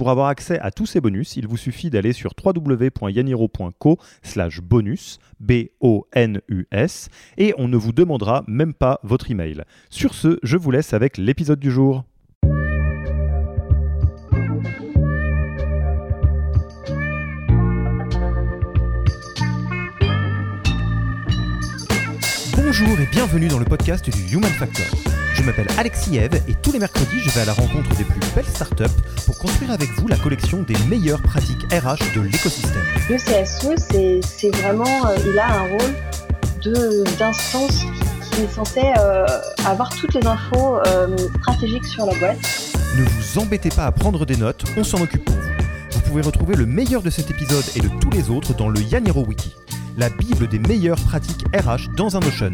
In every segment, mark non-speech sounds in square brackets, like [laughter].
Pour avoir accès à tous ces bonus, il vous suffit d'aller sur www.yaniro.co slash bonus, B-O-N-U-S, et on ne vous demandera même pas votre email. Sur ce, je vous laisse avec l'épisode du jour. Bonjour et bienvenue dans le podcast du Human Factor. Je m'appelle Alexis Eve et tous les mercredis, je vais à la rencontre des plus belles startups pour construire avec vous la collection des meilleures pratiques RH de l'écosystème. Le CSE, c'est vraiment, euh, il a un rôle d'instance qui, est censé euh, avoir toutes les infos euh, stratégiques sur la boîte. Ne vous embêtez pas à prendre des notes, on s'en occupe pour vous. Vous pouvez retrouver le meilleur de cet épisode et de tous les autres dans le Yaniro Wiki la bible des meilleures pratiques RH dans un Notion.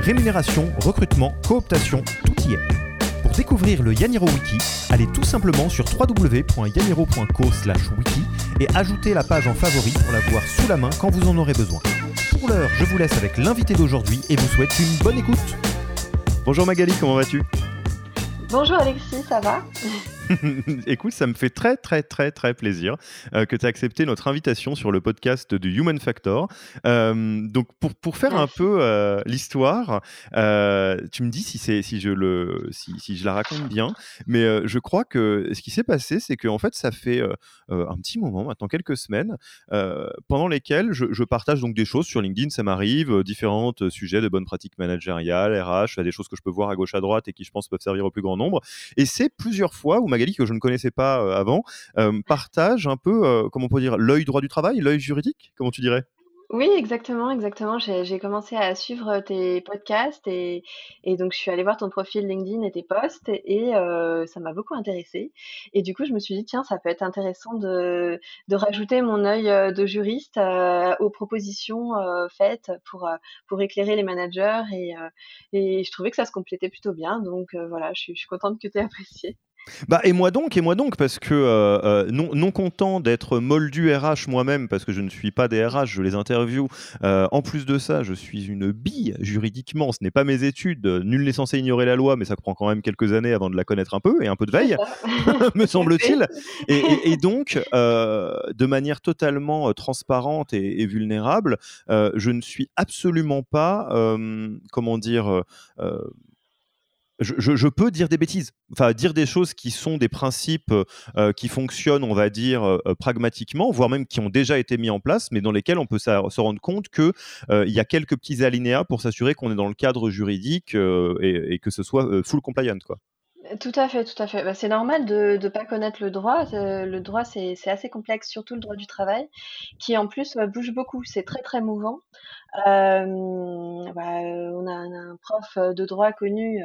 Rémunération, recrutement, cooptation, tout y est. Pour découvrir le Yaniro Wiki, allez tout simplement sur www.yaniro.co/wiki et ajoutez la page en favori pour la voir sous la main quand vous en aurez besoin. Pour l'heure, je vous laisse avec l'invité d'aujourd'hui et vous souhaite une bonne écoute. Bonjour Magali, comment vas-tu? Bonjour Alexis, ça va [laughs] Écoute, ça me fait très très très très plaisir euh, que tu aies accepté notre invitation sur le podcast du Human Factor. Euh, donc pour, pour faire un peu euh, l'histoire, tu me dis si, si, je le, si, si, je la raconte bien, mais je crois que ce qui s'est passé, c'est qu'en fait, ça fait un petit moment, maintenant quelques semaines, pendant lesquelles je, je, partage donc des choses sur LinkedIn, ça m'arrive, différents sujets de bonnes pratiques managériales, RH, des choses que je peux voir à gauche à droite et qui je pense peuvent servir au plus grand nombre. Et c'est plusieurs fois où ma que je ne connaissais pas euh, avant, euh, partage un peu, euh, comment on peut dire, l'œil droit du travail, l'œil juridique, comment tu dirais? Oui, exactement, exactement. J'ai commencé à suivre tes podcasts et, et donc je suis allée voir ton profil LinkedIn et tes posts et ça m'a beaucoup intéressée. Et du coup, je me suis dit, tiens, ça peut être intéressant de, de rajouter mon œil de juriste aux propositions faites pour, pour éclairer les managers et, et je trouvais que ça se complétait plutôt bien. Donc voilà, je suis, je suis contente que tu aies [laughs] apprécié. Bah, et moi donc, et moi donc, parce que euh, euh, non, non, content d'être moldu RH moi-même, parce que je ne suis pas des RH, je les interview. Euh, en plus de ça, je suis une bille juridiquement, ce n'est pas mes études. Nul n'est censé ignorer la loi, mais ça prend quand même quelques années avant de la connaître un peu, et un peu de veille, [laughs] [laughs] me semble-t-il. Et, [laughs] donc, de manière totalement transparente et, et vulnérable, je ne suis absolument pas, comment dire, je, peux dire des bêtises, enfin dire des choses qui sont des principes euh, qui fonctionnent, on va dire euh, pragmatiquement, voire même qui ont déjà été mis en place, mais dans lesquels on peut se rendre compte que euh, y a quelques petits alinéas pour s'assurer qu'on est dans le cadre juridique et, que ce soit full compliant, quoi. Tout à fait, tout à fait. Bah, c'est normal de ne pas connaître le droit. le droit, c'est assez complexe, surtout le droit du travail, qui en plus bouge beaucoup. C'est très très mouvant. Bah, on a un, prof de droit connu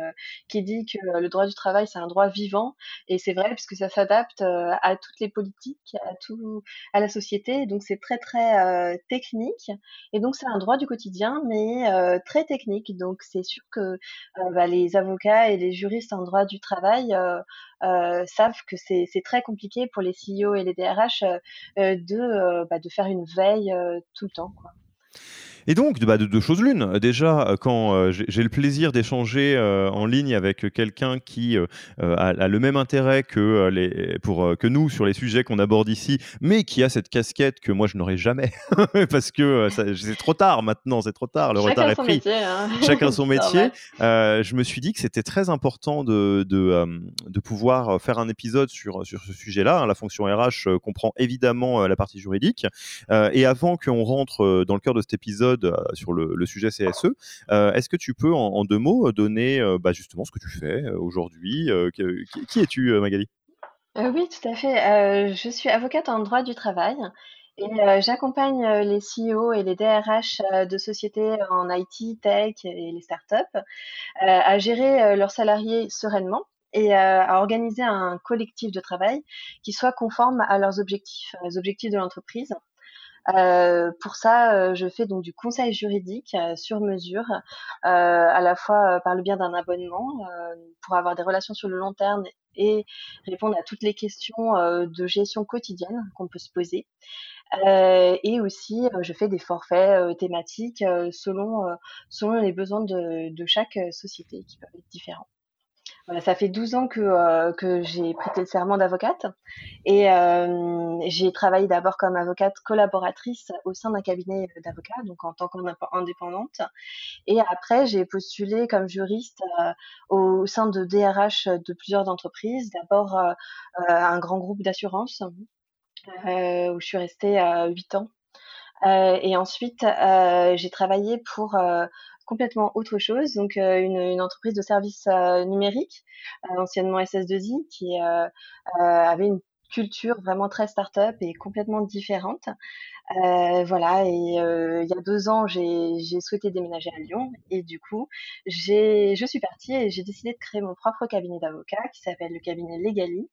qui dit que le droit du travail c'est un droit vivant et c'est vrai parce que ça s'adapte à toutes les politiques, à tout, à la société. Donc c'est très très technique et donc c'est un droit du quotidien mais très technique. Donc c'est sûr que bah, les avocats et les juristes en droit du travail savent que c'est très compliqué pour les CEO et les DRH de, bah, de faire une veille tout le temps. Quoi. Et donc, bah, de deux choses l'une. Déjà, euh, quand euh, j'ai le plaisir d'échanger euh, en ligne avec quelqu'un qui a, le même intérêt que, les, pour, que nous sur les sujets qu'on aborde ici, mais qui a cette casquette que moi je n'aurais jamais, [laughs] parce que c'est trop tard maintenant, c'est trop tard, le Chacun retard est son pris. Métier, hein. [laughs] Chacun son métier. je me suis dit que c'était très important de, de, de, pouvoir faire un épisode sur, sur ce sujet-là. Hein. La fonction RH comprend évidemment la partie juridique. et avant qu'on rentre dans le cœur de cet épisode, euh, sur le, sujet CSE. Euh, est-ce que tu peux, en, deux mots, donner euh, bah, justement ce que tu fais aujourd'hui Qui, es-tu, Magali? Oui, tout à fait. je suis avocate en droit du travail. Et j'accompagne les CEO et les DRH de sociétés en IT, tech et les startups à gérer leurs salariés sereinement et à organiser un collectif de travail qui soit conforme à leurs objectifs, aux objectifs de l'entreprise. Pour ça, je fais donc du conseil juridique sur mesure, à la fois par le biais d'un abonnement pour avoir des relations sur le long terme et répondre à toutes les questions de gestion quotidienne qu'on peut se poser. et aussi, je fais des forfaits thématiques selon, selon les besoins de, de chaque société qui peuvent être différents ça fait 12 ans que, euh, que j'ai prêté le serment d'avocate et euh, j'ai travaillé d'abord comme avocate collaboratrice au sein d'un cabinet d'avocats, donc en tant qu'indépendante. Et après, j'ai postulé comme juriste euh, au sein de DRH de plusieurs entreprises. D'abord, un grand groupe d'assurance où je suis restée 8 ans. et ensuite, j'ai travaillé pour complètement autre chose. Donc, euh, une, entreprise de services euh, numériques, euh, anciennement SS2I, qui avait une culture vraiment très start-up et complètement différente. voilà, et il y a deux ans, j'ai souhaité déménager à Lyon et du coup, je suis partie et j'ai décidé de créer mon propre cabinet d'avocat qui s'appelle le cabinet Legali,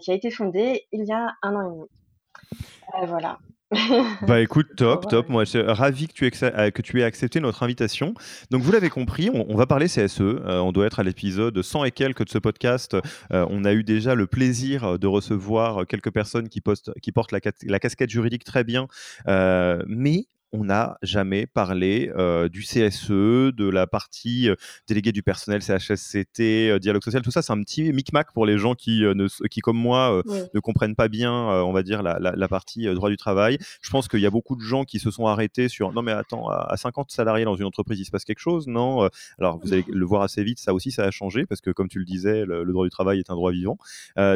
qui a été fondé il y a un an et demi. voilà. [laughs] Bah écoute, top, top. Moi, je suis ravi que tu, aies, euh, que tu aies accepté notre invitation. Donc, vous l'avez compris, on, va parler CSE. Euh, on doit être à l'épisode 100 et quelques de ce podcast. Euh, on a eu déjà le plaisir de recevoir quelques personnes qui, postent, qui portent la, la casquette juridique très bien. mais on n'a jamais parlé euh, du CSE, de la partie euh, déléguée du personnel, CHSCT, euh, dialogue social, tout ça, c'est un petit micmac pour les gens qui, ne, qui comme moi, ne comprennent pas bien, on va dire, la, partie droit du travail. Je pense qu'il y a beaucoup de gens qui se sont arrêtés sur non, mais attends, à 50 salariés dans une entreprise, il se passe quelque chose, non Alors, vous allez le voir assez vite, ça aussi, ça a changé, parce que comme tu le disais, le, droit du travail est un droit vivant.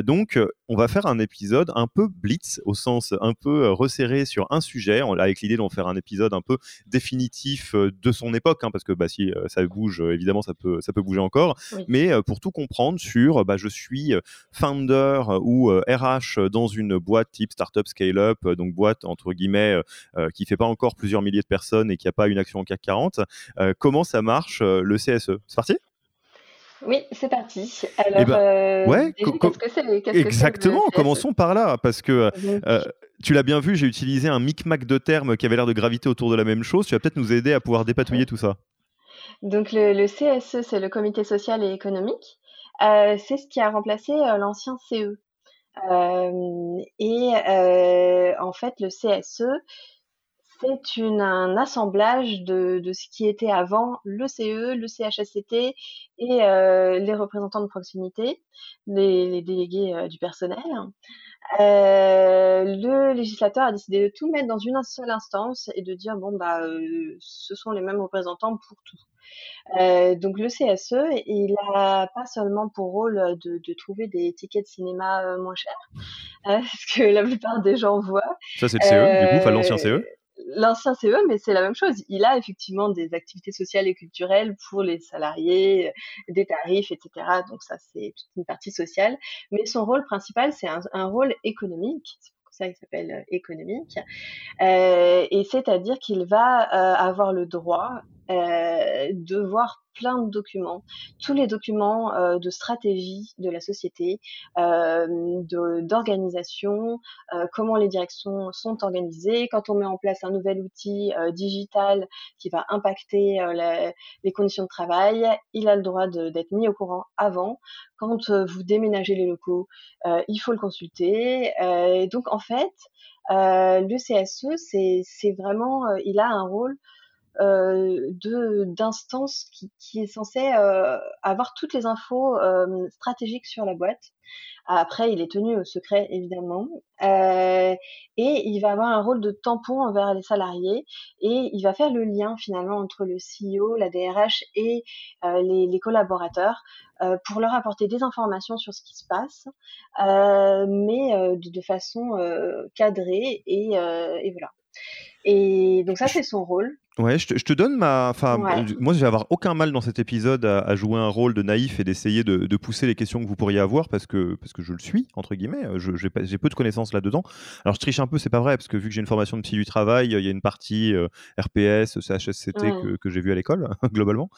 donc, on va faire un épisode un peu blitz, au sens un peu resserré sur un sujet, avec l'idée d'en faire un épisode épisode un peu définitif euh, de son époque, hein, parce que bah, si euh, ça bouge, euh, évidemment, ça peut, ça peut bouger encore. Mais pour tout comprendre sur, bah, je suis founder ou RH dans une boîte type startup scale-up, donc boîte entre guillemets qui fait pas encore plusieurs milliers de personnes et qui a pas une action en CAC 40. comment ça marche le CSE C'est parti? Oui, c'est parti. Alors, eh ben, qu'est-ce que c'est? Exactement, commençons par là, parce que tu l'as bien vu, j'ai utilisé un micmac de termes qui avait l'air de graviter autour de la même chose. Tu vas peut-être nous aider à pouvoir dépatouiller tout ça. Donc le, CSE, c'est le Comité social et économique. Euh, c'est ce qui a remplacé euh, l'ancien CE. Euh, et en fait, le CSE, c'est un assemblage de, ce qui était avant le CE, le CHSCT et les représentants de proximité, les délégués du personnel. Euh, le législateur a décidé de tout mettre dans une seule instance et de dire bon bah euh, ce sont les mêmes représentants pour tout. Euh, donc le CSE, il a pas seulement pour rôle de, de trouver des tickets de cinéma euh, moins chers, [laughs] parce que la plupart des gens voient. Ça c'est le CE, du coup, enfin l'ancien CE l'ancien CE, mais c'est la même chose. Il a effectivement des activités sociales et culturelles pour les salariés, des tarifs, etc. Donc ça, c'est une partie sociale. Mais son rôle principal, c'est un, rôle économique. C'est pour ça qu'il s'appelle euh, économique. Euh, et c'est-à-dire qu'il va euh, avoir le droit euh, de voir plein de documents, tous les documents euh, de stratégie de la société, euh, d'organisation, euh, comment les directions sont organisées. Quand on met en place un nouvel outil euh, digital qui va impacter les conditions de travail, il a le droit d'être mis au courant avant. Quand vous déménagez les locaux, il faut le consulter. donc en fait, le CSE, c'est vraiment, il a un rôle euh, de d'instance qui, qui, est censée euh, avoir toutes les infos euh, stratégiques sur la boîte. Après, il est tenu au secret, évidemment. Euh, et il va avoir un rôle de tampon envers les salariés. Et il va faire le lien, finalement, entre le CEO, la DRH et euh, les, les, collaborateurs euh, pour leur apporter des informations sur ce qui se passe, mais de, de, façon cadrée. Et, et voilà. Et donc ça, c'est son rôle. Ouais, je te, donne ma. Enfin, moi, je vais avoir aucun mal dans cet épisode à, jouer un rôle de naïf et d'essayer de, pousser les questions que vous pourriez avoir parce que, parce que je le suis, entre guillemets. J'ai peu de connaissances là-dedans. Alors, je triche un peu, c'est pas vrai, parce que vu que j'ai une formation de psy du travail, il y a une partie euh, RPS, CHSCT que, que j'ai vu à l'école, [laughs] globalement.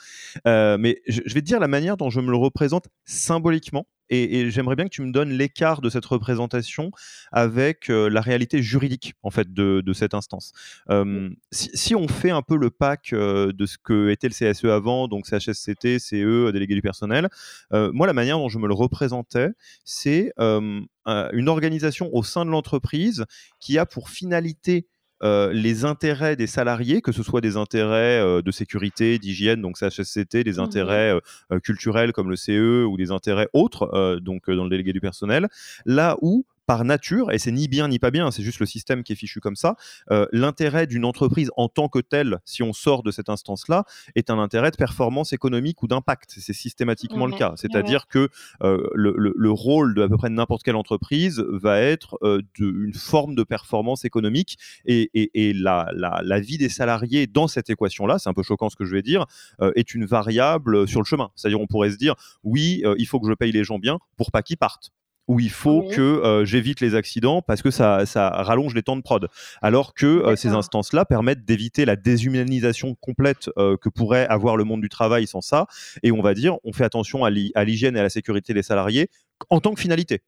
Euh, mais je, je vais te dire la manière dont je me le représente symboliquement et, j'aimerais bien que tu me donnes l'écart de cette représentation avec euh, la réalité juridique en fait de, cette instance. si, on fait un peu le pack euh, de ce que était le CSE avant, donc CHSCT, CE, délégué du personnel, euh, moi la manière dont je me le représentais, c'est une organisation au sein de l'entreprise qui a pour finalité euh, les intérêts des salariés, que ce soit des intérêts euh, de sécurité, d'hygiène, donc CHSCT, des mmh intérêts euh, culturels comme le CE ou des intérêts autres, donc dans le délégué du personnel, là où par nature, et c'est ni bien ni pas bien, c'est juste le système qui est fichu comme ça, euh, l'intérêt d'une entreprise en tant que telle, si on sort de cette instance-là, est un intérêt de performance économique ou d'impact. C'est systématiquement le cas. C'est-à-dire que euh, le, rôle de à peu près n'importe quelle entreprise va être euh, une forme de performance économique et, la, la, vie des salariés dans cette équation-là, c'est un peu choquant ce que je vais dire, est une variable sur le chemin. C'est-à-dire on pourrait se dire, oui, il faut que je paye les gens bien pour pas qu'ils partent où il faut que euh, j'évite les accidents parce que ça, ça, rallonge les temps de prod. Alors que euh, ces instances-là permettent d'éviter la déshumanisation complète euh, que pourrait avoir le monde du travail sans ça. Et on va dire, on fait attention à l'hygiène et à la sécurité des salariés en tant que finalité.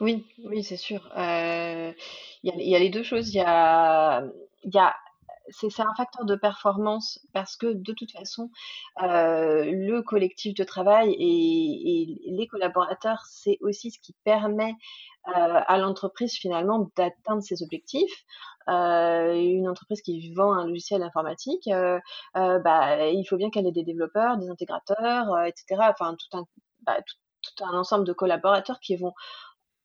Oui, oui, c'est sûr. Il y, a les deux choses. Il y a, y a c'est un facteur de performance parce que de toute façon, euh, le collectif de travail et, les collaborateurs, c'est aussi ce qui permet euh, à l'entreprise finalement d'atteindre ses objectifs. Euh, une entreprise qui vend un logiciel informatique, bah, il faut bien qu'elle ait des développeurs, des intégrateurs, etc. Enfin, bah, tout un ensemble de collaborateurs qui vont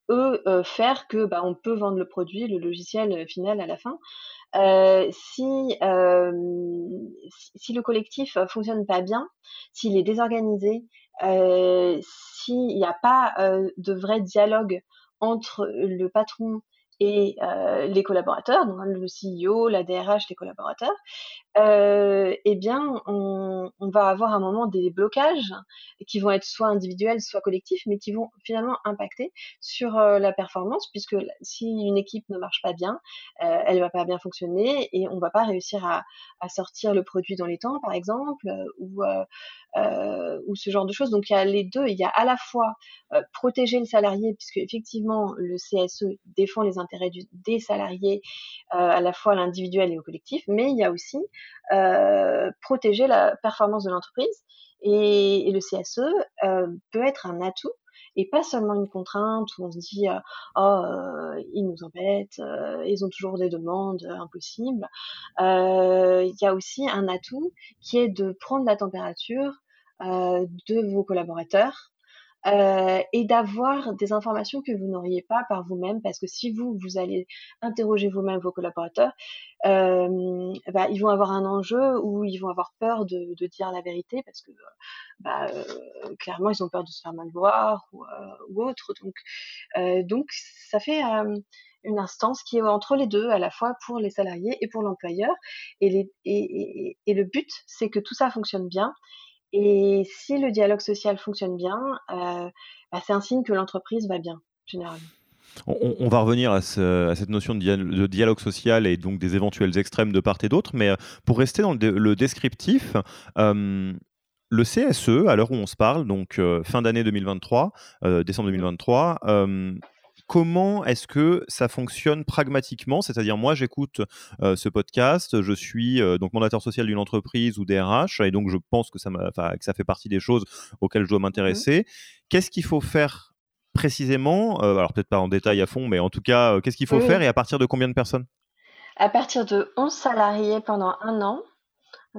eux faire que bah, on peut vendre le produit, le logiciel final à la fin. Euh, si, euh, si, le collectif fonctionne pas bien, s'il est désorganisé, euh, s'il n'y a pas de vrai dialogue entre le patron et les collaborateurs, donc le CEO, la DRH, les collaborateurs, euh, eh bien, on, va avoir un moment des blocages qui vont être soit individuels, soit collectifs, mais qui vont finalement impacter sur euh, la performance, puisque si une équipe ne marche pas bien, euh, elle va pas bien fonctionner et on va pas réussir à, à sortir le produit dans les temps, par exemple, ou, euh, ou ce genre de choses. Donc il y a les deux. Il y a à la fois protéger le salarié, puisque effectivement le CSE défend les intérêts des salariés, à la fois l'individuel et au collectif, mais il y a aussi euh, protéger la performance de l'entreprise. Et, le CSE euh, peut être un atout et pas seulement une contrainte où on se dit euh, oh ils nous embêtent, ils ont toujours des demandes impossibles. Il y a aussi un atout qui est de prendre la température de vos collaborateurs euh, et d'avoir des informations que vous n'auriez pas par vous-même, parce que si vous, vous allez interroger vous-même vos collaborateurs, euh, bah, ils vont avoir un enjeu où ils vont avoir peur de, dire la vérité, parce que bah, euh, clairement, ils ont peur de se faire mal voir ou, ou autre. Donc, donc, ça fait une instance qui est entre les deux, à la fois pour les salariés et pour l'employeur. Et, le but, c'est que tout ça fonctionne bien et si le dialogue social fonctionne bien, euh, bah, c'est un signe que l'entreprise va bien, généralement. On, va revenir à, cette notion de, dialogue social et donc des éventuels extrêmes de part et d'autre, mais euh, pour rester dans le, descriptif, euh, le CSE, à l'heure où on se parle, donc fin d'année 2023, décembre 2023, comment est-ce que ça fonctionne pragmatiquement? C'est-à-dire, moi, j'écoute euh, ce podcast, je suis euh, donc mandateur social d'une entreprise ou DRH, et donc je pense que ça, que ça fait partie des choses auxquelles je dois mmh m'intéresser. Qu'est-ce qu'il faut faire précisément euh, Alors, peut-être pas en détail à fond, mais en tout cas, qu'est-ce qu'il faut faire et à partir de combien de personnes? À partir de 11 salariés pendant un an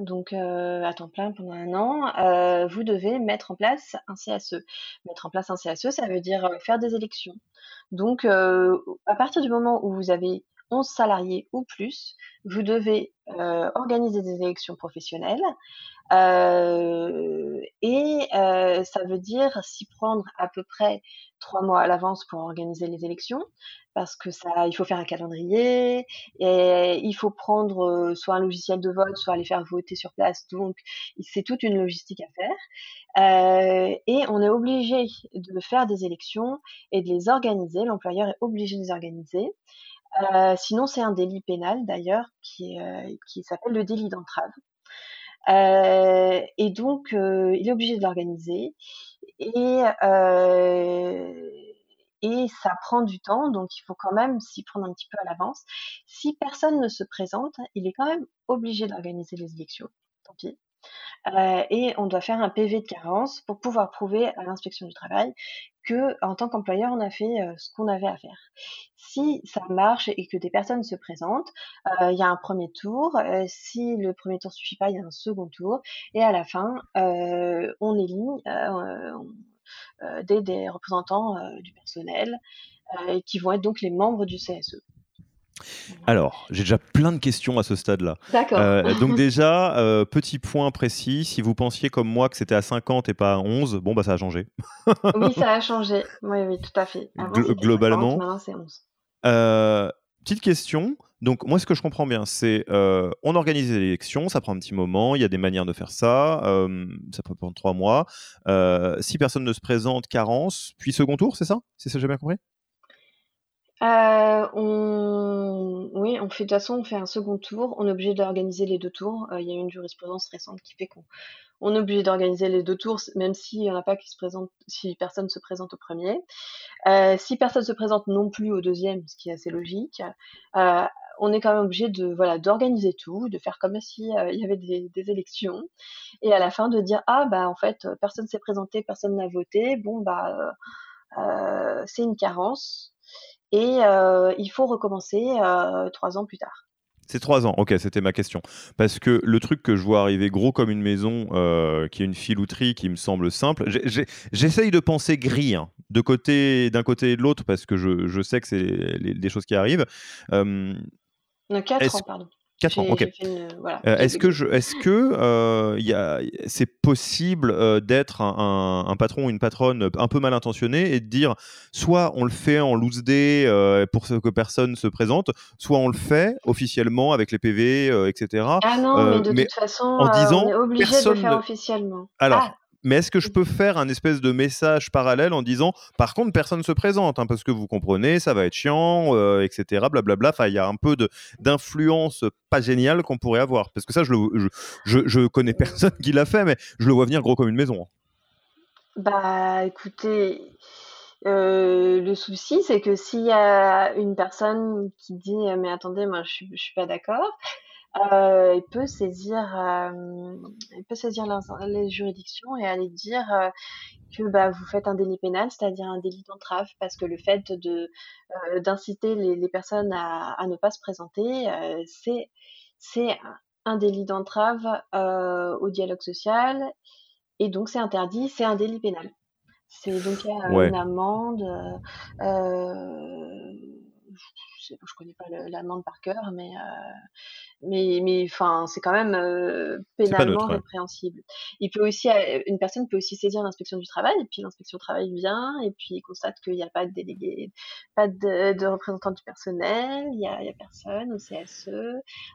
donc à temps plein pendant un an, vous devez mettre en place un CSE. Mettre en place un CSE, ça veut dire faire des élections. Donc à partir du moment où vous avez 11 salariés ou plus, vous devez organiser des élections professionnelles euh, et euh, ça veut dire s'y prendre à peu près trois mois à l'avance pour organiser les élections, parce que ça, il faut faire un calendrier et il faut prendre euh, soit un logiciel de vote, soit les faire voter sur place. Donc, c'est toute une logistique à faire. Euh, et on est obligé de faire des élections et de les organiser. L'employeur est obligé de les organiser. Euh, sinon, c'est un délit pénal d'ailleurs qui, euh, qui s'appelle le délit d'entrave. Euh, et donc, euh, il est obligé de l'organiser. Et, euh, et ça prend du temps, donc il faut quand même s'y prendre un petit peu à l'avance. Si personne ne se présente, il est quand même obligé d'organiser les élections. Tant pis. Euh, et on doit faire un PV de carence pour pouvoir prouver à l'inspection du travail que, en tant qu'employeur, on a fait euh, ce qu'on avait à faire. Si ça marche et que des personnes se présentent, euh, il y a un premier tour. si le premier tour suffit pas, il y a un second tour. Et à la fin, on élit des, des, représentants du personnel qui vont être donc les membres du CSE. Alors, j'ai déjà plein de questions à ce stade-là. D'accord. Euh, donc déjà, euh, petit point précis, si vous pensiez comme moi que c'était à 50 et pas à 11, bon, bah ça a changé. oui, ça a [laughs] changé. Oui, oui, tout à fait. globalement. maintenant c'est 11. Euh, petite question. Donc moi, ce que je comprends bien, c'est on organise l'élection, ça prend un petit moment, il y a des manières de faire ça, ça peut prendre trois mois. si personne ne se présente, carence, puis second tour, c'est ça? C'est ça que j'ai bien compris? Euh, on... Oui, fait de toute façon, on fait un second tour. On est obligé d'organiser les deux tours. Euh, il y a une jurisprudence récente qui fait qu'on on est obligé d'organiser les deux tours, même s'il n'y en a pas qui se présente, si personne se présente au premier. Euh, si personne se présente non plus au deuxième, ce qui est assez logique, on est quand même obligé de voilà d'organiser tout, de faire comme si il y avait des, des, élections, et à la fin de dire ah bah en fait personne s'est présenté, personne n'a voté, bon bah c'est une carence et euh, il faut recommencer euh, trois ans plus tard. C'est trois ans, ok, c'était ma question. Parce que le truc que je vois arriver gros comme une maison, euh, qui est une filouterie qui me semble simple, j'essaye de penser gris, hein, côté, d'un côté et de l'autre, parce que je, je sais que c'est des choses qui arrivent. Euh, quatre ans, pardon. 4 ans, ok. Euh, est-ce que, je, est-ce que euh, c'est possible euh, d'être un, patron ou une patronne un peu mal intentionné et de dire soit on le fait en loose day pour que personne se présente, soit on le fait officiellement avec les PV, etc. Ah non, mais de toute façon, en disant, on est obligé de le faire officiellement. Alors, ah, mais est-ce que je peux faire un espèce de message parallèle en disant, par contre, personne ne se présente, hein, parce que vous comprenez, ça va être chiant, euh, etc. Blablabla. Enfin, il y a un peu d'influence pas géniale qu'on pourrait avoir. Parce que ça, je, le, je, je, connais [laughs] personne qui l'a fait, mais je le vois venir gros comme une maison. Hein. Bah, écoutez, euh, le souci, c'est que s'il y a une personne qui dit, mais attendez, moi, je je suis pas d'accord, euh, il peut saisir, euh, il peut saisir les juridictions et aller dire euh, que bah, vous faites un délit pénal, c'est-à-dire un délit d'entrave, parce que le fait de d'inciter les, les, personnes à, à, ne pas se présenter, c'est c'est un délit d'entrave au dialogue social et donc c'est interdit, c'est un délit pénal. C'est donc une amende. Je connais pas l'amende par cœur, mais euh, mais mais c'est quand même euh, pénalement répréhensible. Il peut aussi euh, une personne peut aussi saisir l'inspection du travail et puis l'inspection du travail vient et puis constate qu'il n'y a pas de délégué, pas de, de représentant du personnel, il y a, personne au CSE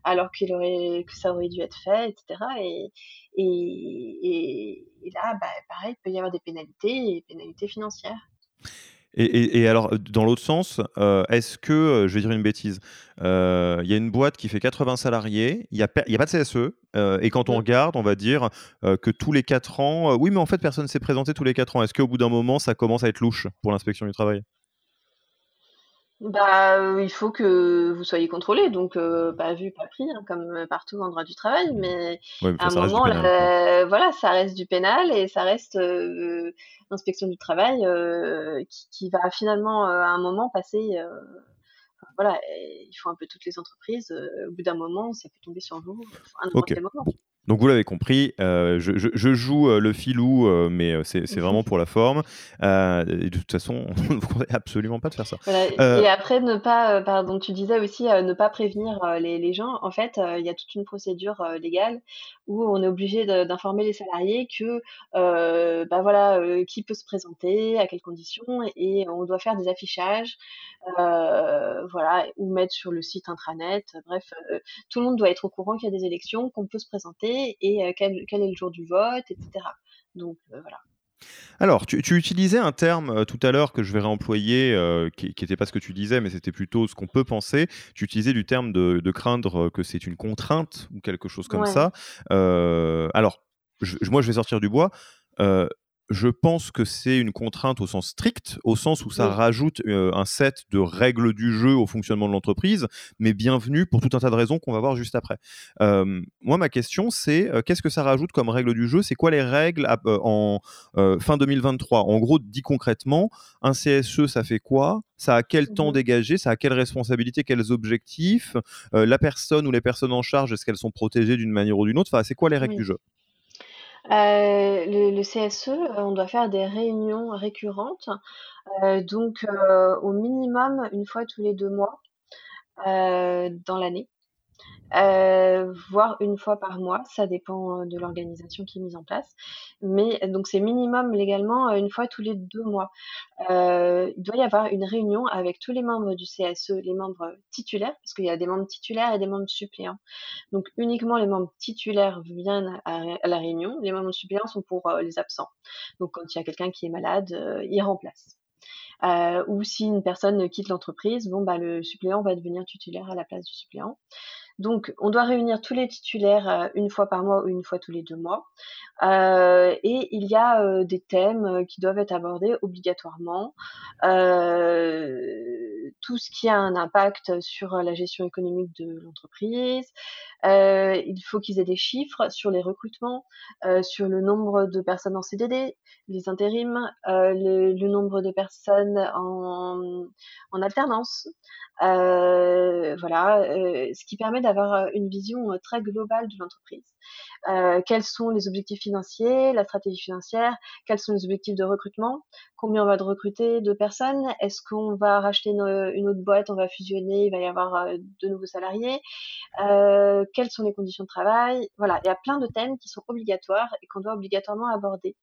alors qu'il aurait que ça aurait dû être fait, etc. Et et, et, là, bah, pareil, il peut y avoir des pénalités et pénalités financières. Et, alors, dans l'autre sens, euh, est-ce que, euh, je vais dire une bêtise, euh, il y a une boîte qui fait 80 salariés, il n'y a, pas de CSE, et quand on regarde, on va dire que tous les 4 ans, oui, mais en fait, personne ne s'est présenté tous les 4 ans. Est-ce qu'au bout d'un moment, ça commence à être louche pour l'inspection du travail? Bah, il faut que vous soyez contrôlé, donc pas vu, pas pris, hein, comme partout en droit du travail, mais à un moment, voilà, ça reste du pénal et ça reste l'inspection du travail qui, qui, va finalement à un moment passer. voilà, il faut un peu toutes les entreprises. au bout d'un moment, ça peut tomber sur vous. Un okay. Donc vous l'avez compris, euh, je, joue euh, le filou, euh, mais c'est vraiment pour la forme. de toute façon, [laughs] on ne voudrait absolument pas de faire ça. Et après, ne pas, pardon, tu disais aussi ne pas prévenir les, gens. En fait, il y a toute une procédure légale où on est obligé d'informer les salariés que, bah voilà, qui peut se présenter, à quelles conditions, et on doit faire des affichages, voilà, ou mettre sur le site intranet. Bref, tout le monde doit être au courant qu'il y a des élections, qu'on peut se présenter et euh, quel, est le jour du vote, etc. Donc euh, voilà. Alors, tu, utilisais un terme euh, tout à l'heure que je vais réemployer, qui n'était pas ce que tu disais, mais c'était plutôt ce qu'on peut penser. Tu utilisais du terme de, craindre que c'est une contrainte ou quelque chose comme ça. alors, moi, je vais sortir du bois je pense que c'est une contrainte au sens strict, au sens où ça rajoute euh, un set de règles du jeu au fonctionnement de l'entreprise, mais bienvenue pour tout un tas de raisons qu'on va voir juste après. Euh, moi, ma question, c'est euh, qu'est-ce que ça rajoute comme règles du jeu? C'est quoi les règles en fin 2023 En gros, dit concrètement, un CSE, ça fait quoi? Ça a quel temps mmh dégagé, ça a quelle responsabilité, quels objectifs, la personne ou les personnes en charge, est-ce qu'elles sont protégées d'une manière ou d'une autre? Enfin, c'est quoi les règles du jeu? Euh, le, CSE, euh, on doit faire des réunions récurrentes, euh, donc au minimum une fois tous les deux mois dans l'année. Euh, voire une fois par mois, ça dépend euh, de l'organisation qui est mise en place. Mais donc c'est minimum légalement euh, une fois tous les deux mois. il doit y avoir une réunion avec tous les membres du CSE, les membres titulaires, parce qu'il y a des membres titulaires et des membres suppléants. Donc uniquement les membres titulaires viennent à, la réunion, les membres suppléants sont pour les absents. Donc quand il y a quelqu'un qui est malade, il remplace. ou si une personne quitte l'entreprise, bon bah le suppléant va devenir titulaire à la place du suppléant. Donc, on doit réunir tous les titulaires euh, une fois par mois ou une fois tous les deux mois. Euh, et il y a euh, des thèmes qui doivent être abordés obligatoirement. tout ce qui a un impact sur la gestion économique de l'entreprise. il faut qu'ils aient des chiffres sur les recrutements, sur le nombre de personnes en CDD, les intérims, le, nombre de personnes en, en alternance. Euh, voilà, euh, ce qui permet d'avoir euh, une vision très globale de l'entreprise. quels sont les objectifs financiers, la stratégie financière, quels sont les objectifs de recrutement, combien on va de recruter de personnes, est-ce qu'on va racheter une, autre boîte, on va fusionner, il va y avoir de nouveaux salariés, quelles sont les conditions de travail, voilà, il y a plein de thèmes qui sont obligatoires et qu'on doit obligatoirement aborder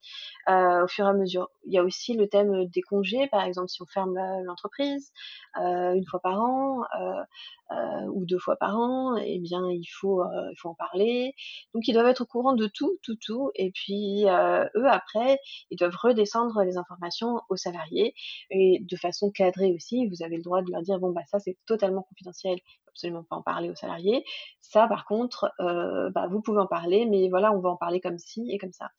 au fur et à mesure. Il y a aussi le thème des congés, par exemple si on ferme l'entreprise une fois par an euh, euh, ou deux fois par an, eh bien il faut, euh, il faut en parler. Donc ils doivent être au courant de tout, tout, tout. Et puis eux après, ils doivent redescendre les informations aux salariés et de façon cadrée aussi. Vous avez le droit de leur dire bon bah ça c'est totalement confidentiel, absolument pas en parler aux salariés. Ça, par contre, bah, vous pouvez en parler, mais voilà, on va en parler comme ci et comme ça.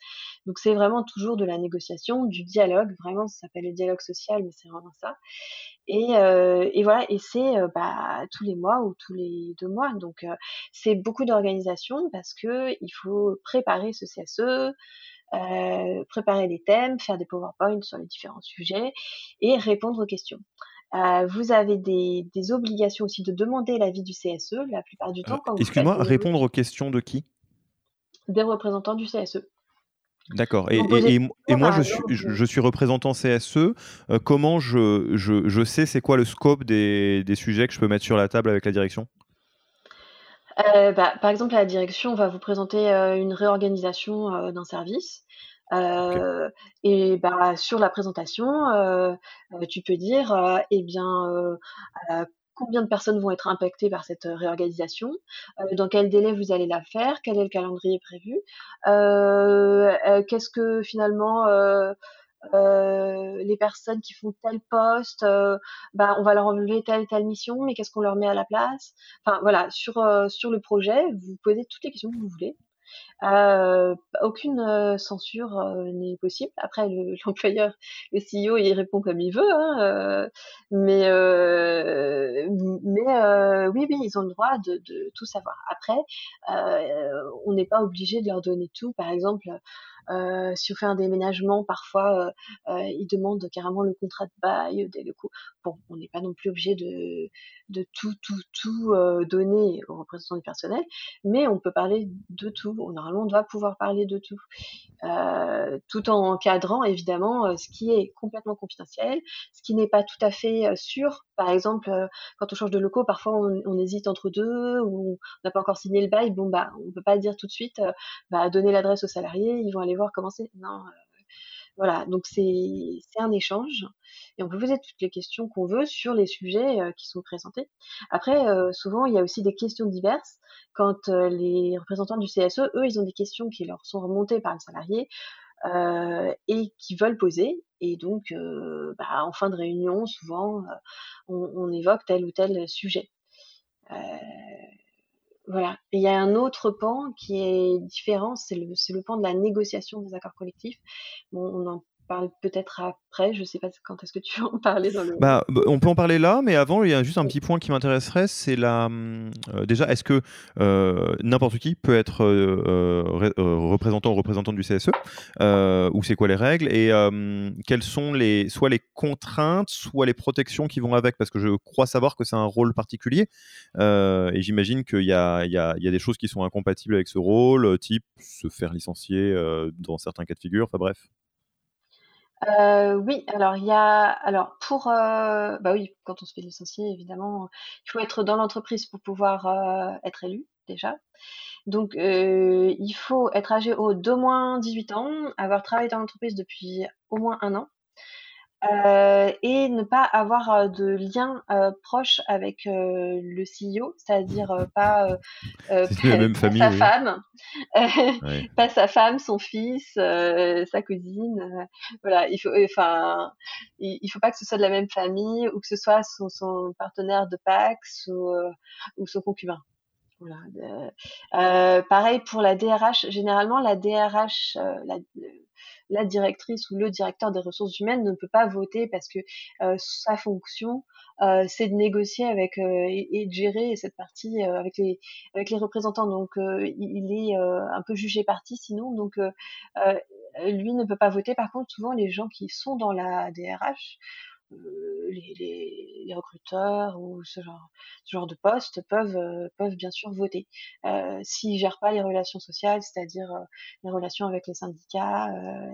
Donc c'est vraiment toujours de la négociation, du dialogue. Vraiment, ça s'appelle le dialogue social, mais c'est vraiment ça. Et, euh, et, voilà, et c'est euh, bah, tous les mois ou tous les deux mois. Donc euh, c'est beaucoup d'organisation parce que il faut préparer ce CSE, euh, préparer les thèmes, faire des PowerPoints sur les différents sujets et répondre aux questions. Euh, vous avez des, des, obligations aussi de demander l'avis du CSE la plupart du temps. Excuse-moi, répondre aux questions de qui? Des représentants du CSE. D'accord. Et, moi, je suis, je, suis, représentant CSE. Euh, comment je, je, sais c'est quoi le scope des, des, sujets que je peux mettre sur la table avec la direction? Euh, bah, Par exemple, la direction va vous présenter euh, une réorganisation d'un service. Et bah, sur la présentation, tu peux dire, eh bien, combien de personnes vont être impactées par cette euh, réorganisation, euh, dans quel délai vous allez la faire, quel est le calendrier prévu, euh, qu'est-ce que finalement les personnes qui font tel poste, bah, on va leur enlever telle telle mission, mais qu'est-ce qu'on leur met à la place? Enfin voilà, sur, sur le projet, vous posez toutes les questions que vous voulez. Euh, aucune euh, censure euh, n'est possible. Après, [laughs] l'employeur, le, CEO, il répond comme il veut, hein, mais mais oui, oui, ils ont le droit de tout savoir. Après, on n'est pas obligé de leur donner tout. Par exemple, si on fait un déménagement, parfois, ils demandent carrément le contrat de bail des locaux. Bon, on n'est pas non plus obligé de, de tout, tout, tout donner aux représentants du personnel, mais on peut parler de tout. Normalement, on doit pouvoir parler de tout. tout en encadrant évidemment ce qui est complètement confidentiel, ce qui n'est pas tout à fait sûr. Par exemple, quand on change de locaux, parfois on, hésite entre deux ou on n'a pas encore signé le bail. Bon bah, on peut pas dire tout de suite, bah, donner l'adresse aux salariés, ils vont aller voir comment c'est. Non, voilà, donc c'est un échange et on peut poser toutes les questions qu'on veut sur les sujets qui sont présentés. Après, souvent, il y a aussi des questions diverses. Quand les représentants du CSE, eux, ils ont des questions qui leur sont remontées par le salarié et qui veulent poser. Et donc, bah, en fin de réunion, souvent, on, évoque tel ou tel sujet. Voilà. Il y a un autre pan qui est différent, c'est le, le pan de la négociation des accords collectifs. Bon, parle peut-être après. Je sais pas quand est-ce que tu veux en parler dans le. Bah, on peut en parler là, mais avant, il y a juste un petit point qui m'intéresserait, c'est la. Euh, déjà, est-ce que euh, n'importe qui peut être euh, représentant ou représentante du CSE, ou c'est quoi les règles et quelles sont les soit les contraintes, soit les protections qui vont avec, parce que je crois savoir que c'est un rôle particulier, et j'imagine qu'il y a, il y, a, il y a des choses qui sont incompatibles avec ce rôle, type se faire licencier dans certains cas de figure. Enfin bref. Euh, oui, alors il y a alors pour, euh, bah, oui, quand on se fait licencier évidemment, il faut être dans l'entreprise pour pouvoir, euh, être élu déjà. Donc il faut être âgé d'au moins 18 ans, avoir travaillé dans l'entreprise depuis au moins un an. Euh, et ne pas avoir euh, de lien euh, proche avec le CEO, c'est-à-dire [laughs] pas, sa femme, [laughs] pas sa femme, son fils, sa cousine, voilà. Il faut, enfin, il, faut pas que ce soit de la même famille ou que ce soit son, son partenaire de Pax ou, ou son concubin. Voilà. pareil pour la DRH. Généralement, la DRH, la, la directrice ou le directeur des ressources humaines ne peut pas voter parce que euh, sa fonction euh, c'est de négocier avec euh, et, de gérer cette partie avec les avec les représentants. Donc il est un peu jugé parti sinon. Donc lui ne peut pas voter. Par contre souvent les gens qui sont dans la DRH euh, les, les, recruteurs ou ce genre, ce genre de poste peuvent, euh, peuvent bien sûr voter. Euh, S'ils gèrent pas les relations sociales, c'est-à-dire euh, les relations avec les syndicats,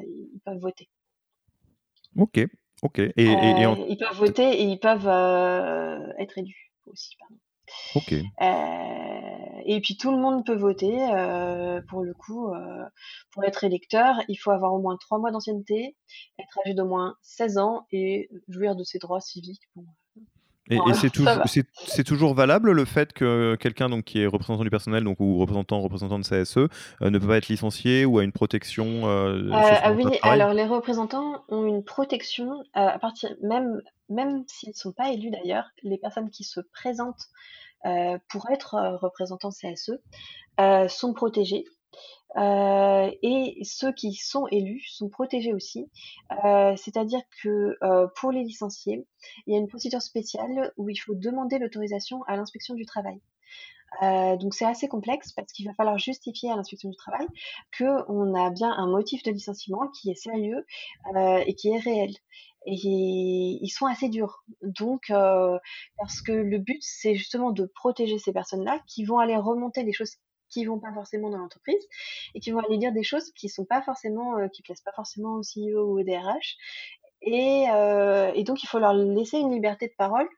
ils peuvent voter. Ok, ok. Et, Ils peuvent voter et ils peuvent être élus aussi. Pardon. Ok. Euh, et puis tout le monde peut voter. Euh, pour le coup, euh, pour être électeur, il faut avoir au moins trois mois d'ancienneté, être âgé d'au moins 16 ans et jouir de ses droits civiques. Et, [laughs] c'est, toujours, valable le fait que quelqu'un donc, qui est représentant du personnel donc, ou représentant, représentant de CSE ne peut pas être licencié ou a une protection ah Oui, alors les représentants ont une protection à partir même, même s'ils ne sont pas élus d'ailleurs, les personnes qui se présentent euh, pour être euh, représentant CSE euh, sont protégés. Euh, et ceux qui sont élus sont protégés aussi. Euh, C'est-à-dire que euh, pour les licenciés, il y a une procédure spéciale où il faut demander l'autorisation à l'inspection du travail. Euh, donc c'est assez complexe parce qu'il va falloir justifier à l'inspection du travail qu'on a bien un motif de licenciement qui est sérieux euh, et qui est réel et ils sont assez durs. Donc, euh, parce que le but, c'est justement de protéger ces personnes-là qui vont aller remonter des choses qui vont pas forcément dans l'entreprise et qui vont aller dire des choses qui sont pas forcément, euh, qui plaisent pas forcément au CEO ou au DRH. Et, euh, et donc, il faut leur laisser une liberté de parole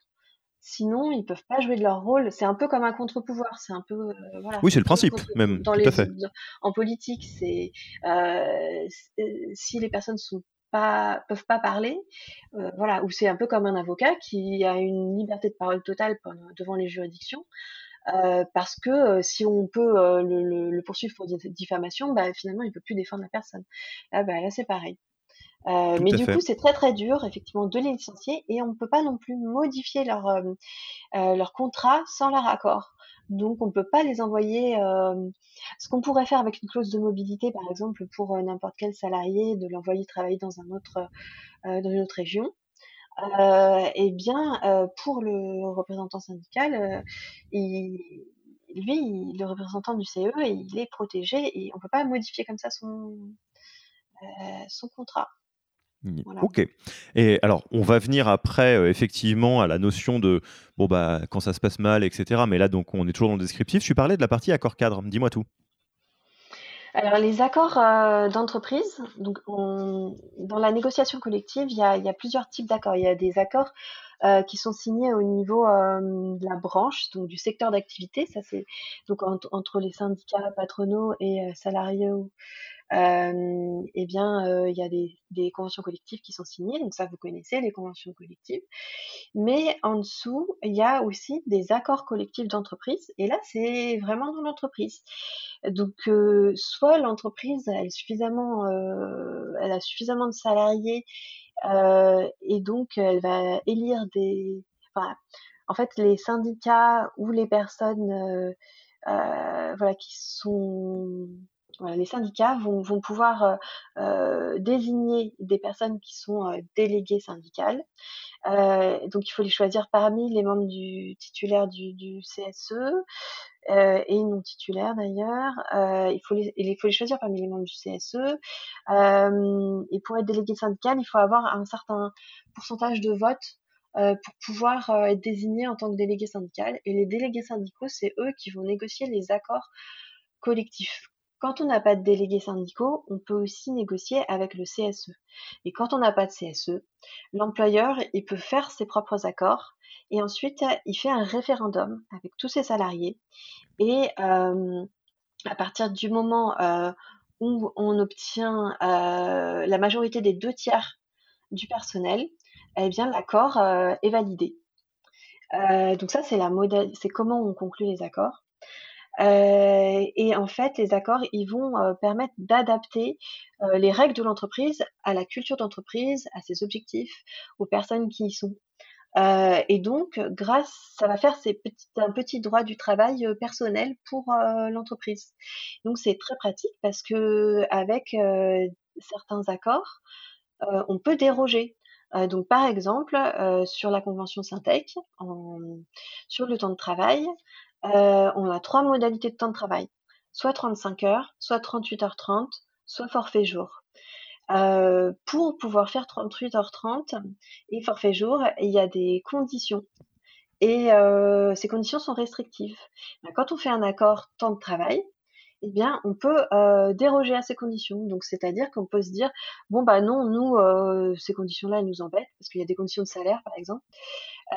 Sinon, ils peuvent pas jouer de leur rôle. C'est un peu comme un contre-pouvoir. C'est un peu euh, voilà. Oui, c'est le principe même. Dans tout à fait. En politique, c'est euh, si les personnes sont pas peuvent pas parler, euh, voilà, ou c'est un peu comme un avocat qui a une liberté de parole totale devant les juridictions. Euh, parce que euh, si on peut euh, le, le, le, poursuivre pour diffamation, bah, finalement il peut plus défendre la personne. Là, bah, là c'est pareil. Mais du coup, c'est très très dur, effectivement, de les licencier et on ne peut pas non plus modifier leur, leur contrat sans leur accord. Donc, on ne peut pas les envoyer. Euh, ce qu'on pourrait faire avec une clause de mobilité, par exemple, pour euh, n'importe quel salarié, de l'envoyer travailler dans un autre, euh, dans une autre région. eh bien, pour le représentant syndical, il, lui, le représentant du CE, il est protégé et on ne peut pas modifier comme ça son, son contrat. Ok. Et alors, on va venir après, euh, effectivement, à la notion de bon bah quand ça se passe mal, etc. Mais là, donc, on est toujours dans le descriptif. Tu parlais de la partie accord cadre. Dis-moi tout. Alors, les accords euh, d'entreprise, donc dans la négociation collective, il y a, plusieurs types d'accords. Il y a des accords euh, qui sont signés au niveau de la branche, donc du secteur d'activité. Ça, c'est donc entre les syndicats patronaux et salariés euh, eh bien, euh, il y a des, des, conventions collectives qui sont signées, donc ça vous connaissez les conventions collectives. Mais en dessous, il y a aussi des accords collectifs d'entreprise, et là, c'est vraiment dans l'entreprise. Donc, euh, soit l'entreprise elle, suffisamment, euh, elle a suffisamment de salariés, euh, et donc elle va élire des, enfin, en fait, les syndicats ou les personnes, voilà, qui sont les syndicats vont, pouvoir euh, euh, désigner des personnes qui sont euh, déléguées syndicales. donc il faut les choisir parmi les membres du titulaire du, CSE et non titulaires d'ailleurs. il, faut les, choisir parmi les membres du CSE. et pour être délégué syndical, il faut avoir un certain pourcentage de votes pour pouvoir être désigné en tant que délégué syndical. Et les délégués syndicaux, c'est eux qui vont négocier les accords collectifs. Quand on n'a pas de délégués syndicaux, on peut aussi négocier avec le CSE. Et quand on n'a pas de CSE, l'employeur, il peut faire ses propres accords et ensuite il fait un référendum avec tous ses salariés. Et euh, à partir du moment euh, où on obtient euh, la majorité des deux tiers du personnel, eh bien l'accord est validé. donc ça c'est la c'est comment on conclut les accords. Euh, et en fait, les accords, ils vont euh, permettre d'adapter euh, les règles de l'entreprise à la culture d'entreprise, à ses objectifs, aux personnes qui y sont. et donc, grâce, ça va faire un petit droit du travail personnel pour l'entreprise. Donc, c'est très pratique parce que avec certains accords, on peut déroger. donc, par exemple, sur la convention Syntec, sur le temps de travail, euh, on a trois modalités de temps de travail, soit 35 heures, soit 38 h 30, soit forfait jour. Euh, pour pouvoir faire 38 h 30 et forfait jour, il y a des conditions. Et euh, ces conditions sont restrictives. Ben, quand on fait un accord temps de travail, eh bien, on peut déroger à ces conditions. Donc, c'est-à-dire qu'on peut se dire, bon, bah non, nous, ces conditions-là, elles nous embêtent, parce qu'il y a des conditions de salaire, par exemple.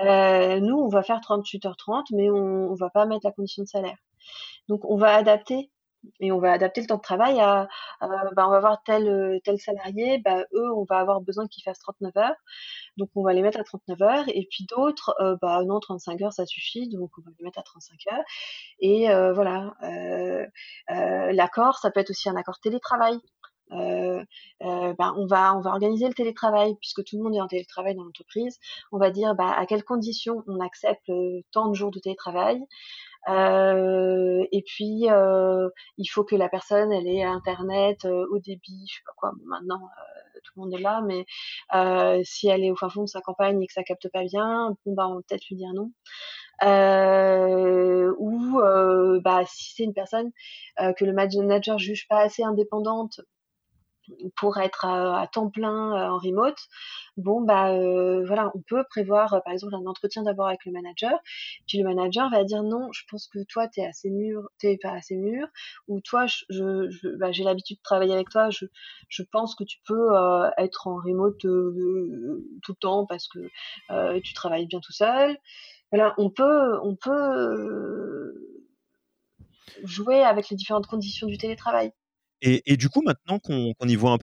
Euh, nous, on va faire 38h30, mais on, on va pas mettre la condition de salaire. Donc, on va adapter et on va adapter le temps de travail à, bah, on va avoir tel tel salarié, bah, eux, on va avoir besoin qu'ils fassent 39 heures, donc on va les mettre à 39 heures, et puis d'autres, euh, bah non, 35 heures ça suffit, donc on va les mettre à 35 heures. Et euh, voilà, euh, l'accord, ça peut être aussi un accord télétravail. Euh, euh, bah, on va organiser le télétravail puisque tout le monde est en télétravail dans l'entreprise. On va dire bah, à quelles conditions on accepte euh, tant de jours de télétravail. et puis il faut que la personne elle ait internet au débit, je sais pas quoi. maintenant tout le monde est là, mais si elle est au fin fond de sa campagne et que ça capte pas bien, bah on va peut-être lui dire non. ou si c'est une personne que le manager juge pas assez indépendante pour être à, temps plein euh, en remote, bon bah euh, voilà, on peut prévoir euh, par exemple un entretien d'abord avec le manager, puis le manager va dire non, je pense que toi t'es assez mûr, t'es pas assez mûr, ou toi je, bah, j'ai l'habitude de travailler avec toi, je, je pense que tu peux être en remote tout le temps parce que tu travailles bien tout seul. Voilà, on peut on peut jouer avec les différentes conditions du télétravail. Et, du coup, maintenant qu'on y voit un peu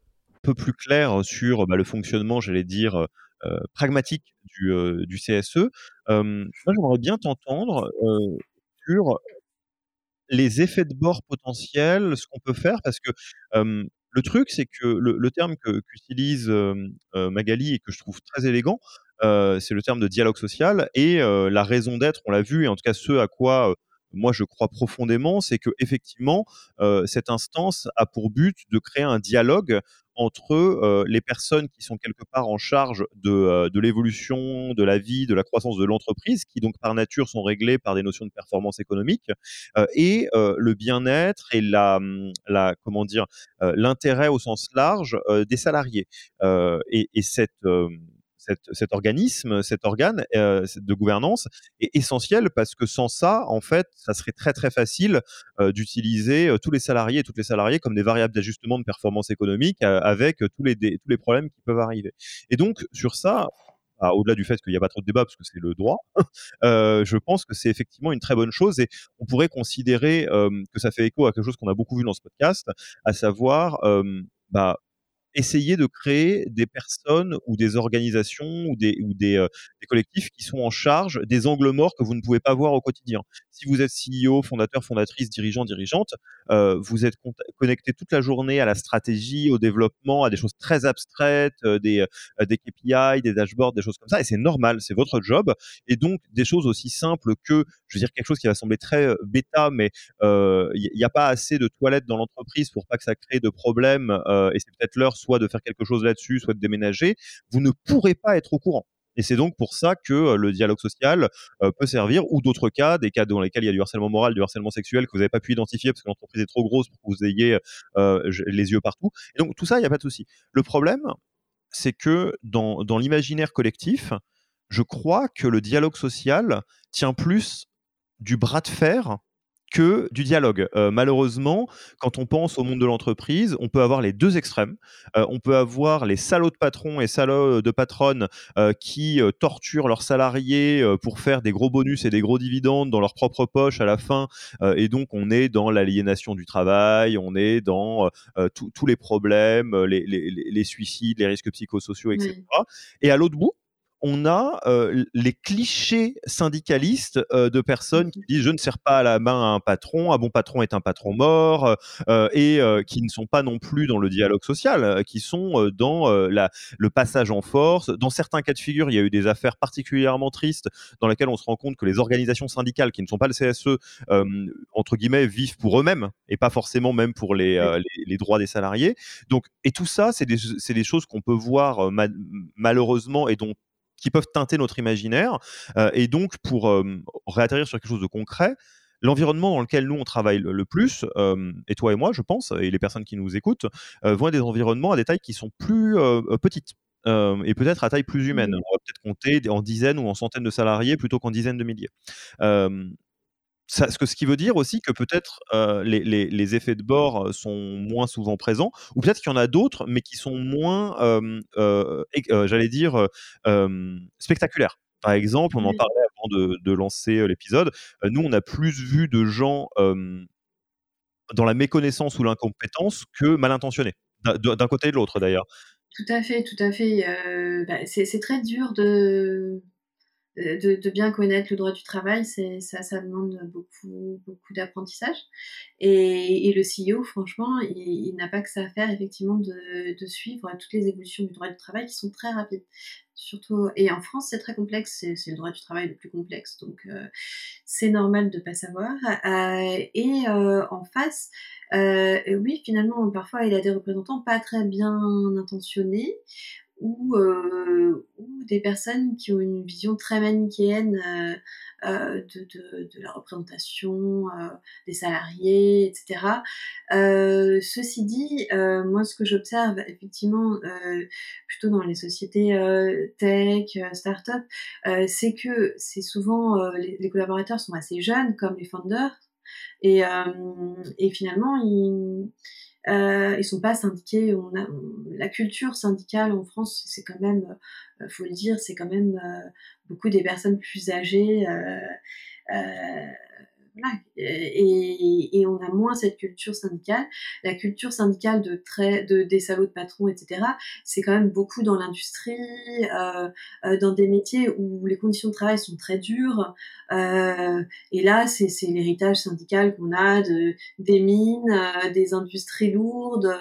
peu plus clair sur bah, le fonctionnement, j'allais dire, pragmatique du, CSE. moi, j'aimerais bien t'entendre sur les effets de bord potentiels, ce qu'on peut faire, parce que le truc, c'est que le, terme qu'utilise Magali et que je trouve très élégant, c'est le terme de dialogue social et la raison d'être, on l'a vu, et en tout cas ce à quoi moi je crois profondément, c'est que effectivement cette instance a pour but de créer un dialogue entre les personnes qui sont quelque part en charge de, de l'évolution, de la vie, de la croissance de l'entreprise, qui donc par nature sont réglées par des notions de performance économique, et le bien-être et la, mmh, la comment dire l'intérêt au sens large des salariés. et, et cette cet organisme, cet organe euh, de gouvernance est essentiel parce que sans ça, en fait, ça serait très très facile euh, d'utiliser euh, tous les salariés et toutes les salariés comme des variables d'ajustement de performance économique avec tous les, problèmes qui peuvent arriver. Et donc, sur ça, bah, au-delà du fait qu'il n'y a pas trop de débat parce que c'est le droit, [laughs] je pense que c'est effectivement une très bonne chose et on pourrait considérer que ça fait écho à quelque chose qu'on a beaucoup vu dans ce podcast, à savoir bah, essayer de créer des personnes ou des organisations ou des, ou euh, des, collectifs qui sont en charge des angles morts que vous ne pouvez pas voir au quotidien. Si vous êtes CEO, fondateur, fondatrice, dirigeant, dirigeante, euh, vous êtes connecté toute la journée à la stratégie, au développement, à des choses très abstraites, euh, des, des KPI, des dashboards, des choses comme ça, et c'est normal, c'est votre job. Et donc, des choses aussi simples que, je veux dire, quelque chose qui va sembler très bêta, mais il n'y a pas assez de toilettes dans l'entreprise pour pas que ça crée de problèmes, et c'est peut-être l'heure soit de faire quelque chose là-dessus, soit de déménager, vous ne pourrez pas être au courant. Et c'est donc pour ça que euh, le dialogue social euh, peut servir, ou d'autres cas, des cas dans lesquels il y a du harcèlement moral, du harcèlement sexuel que vous n'avez pas pu identifier parce que l'entreprise est trop grosse pour que vous ayez euh, les yeux partout. Et donc tout ça, il n'y a pas de souci. Le problème, c'est que dans, dans l'imaginaire collectif, je crois que le dialogue social tient plus du bras de fer que du dialogue. Euh, malheureusement, quand on pense au monde de l'entreprise, on peut avoir les deux extrêmes. Euh, on peut avoir les salauds de patrons et salauds de patronnes euh, qui torturent leurs salariés pour faire des gros bonus et des gros dividendes dans leur propre poche à la fin. et donc, on est dans l'aliénation du travail, on est dans tous les problèmes, les, les, suicides, les risques psychosociaux, etc. Et à l'autre bout, on a euh, les clichés syndicalistes euh, de personnes qui disent je ne sers pas à la main à un patron, un bon patron est un patron mort, euh, et qui ne sont pas non plus dans le dialogue social, qui sont dans la, le passage en force. Dans certains cas de figure, il y a eu des affaires particulièrement tristes dans lesquelles on se rend compte que les organisations syndicales qui ne sont pas le CSE, entre guillemets, vivent pour eux-mêmes et pas forcément même pour les, les, droits des salariés. Donc, et tout ça, c'est des, des, choses qu'on peut voir malheureusement et dont qui peuvent teinter notre imaginaire. Euh, et donc, pour euh, réatterrir sur quelque chose de concret, l'environnement dans lequel nous on travaille le, plus, euh, et toi et moi, je pense, et les personnes qui nous écoutent, vont être des environnements à des tailles qui sont plus petites. et peut-être à taille plus humaine. On va peut-être compter en dizaines ou en centaines de salariés plutôt qu'en dizaines de milliers ce, qui veut dire aussi que peut-être les, effets de bord sont moins souvent présents, ou peut-être qu'il y en a d'autres, mais qui sont moins, j'allais dire, spectaculaires. Par exemple, on en parlait avant de, lancer l'épisode, nous, on a plus vu de gens dans la méconnaissance ou l'incompétence que mal intentionnés, d'un côté et de l'autre d'ailleurs. Tout à fait, tout à fait. Bah, c'est très dur de de, bien connaître le droit du travail, c'est ça, ça demande beaucoup, beaucoup d'apprentissage. Et, le CEO, franchement, il, n'a pas que ça à faire effectivement de, suivre toutes les évolutions du droit du travail qui sont très rapides. Surtout, et en France, c'est très complexe, c'est le droit du travail le plus complexe, donc euh, c'est normal de pas savoir. Euh, et euh, en face, oui, finalement, parfois, il a des représentants pas très bien intentionnés ou, euh, ou, des personnes qui ont une vision très manichéenne euh, euh de, la représentation des salariés, etc. Ceci dit, moi ce que j'observe effectivement plutôt dans les sociétés tech, start-up, c'est que c'est souvent les, collaborateurs sont assez jeunes comme les founders et finalement ils euh, ils sont pas syndiqués. On a, la culture syndicale en France, c'est quand même, euh, faut le dire, c'est quand même euh, beaucoup des personnes plus âgées. Euh, et, on a moins cette culture syndicale. La culture syndicale de, très, de des salauds de patrons, etc., c'est quand même beaucoup dans l'industrie, euh, euh, dans des métiers où les conditions de travail sont très dures. Et là, c'est l'héritage syndical qu'on a de, des mines, des industries lourdes.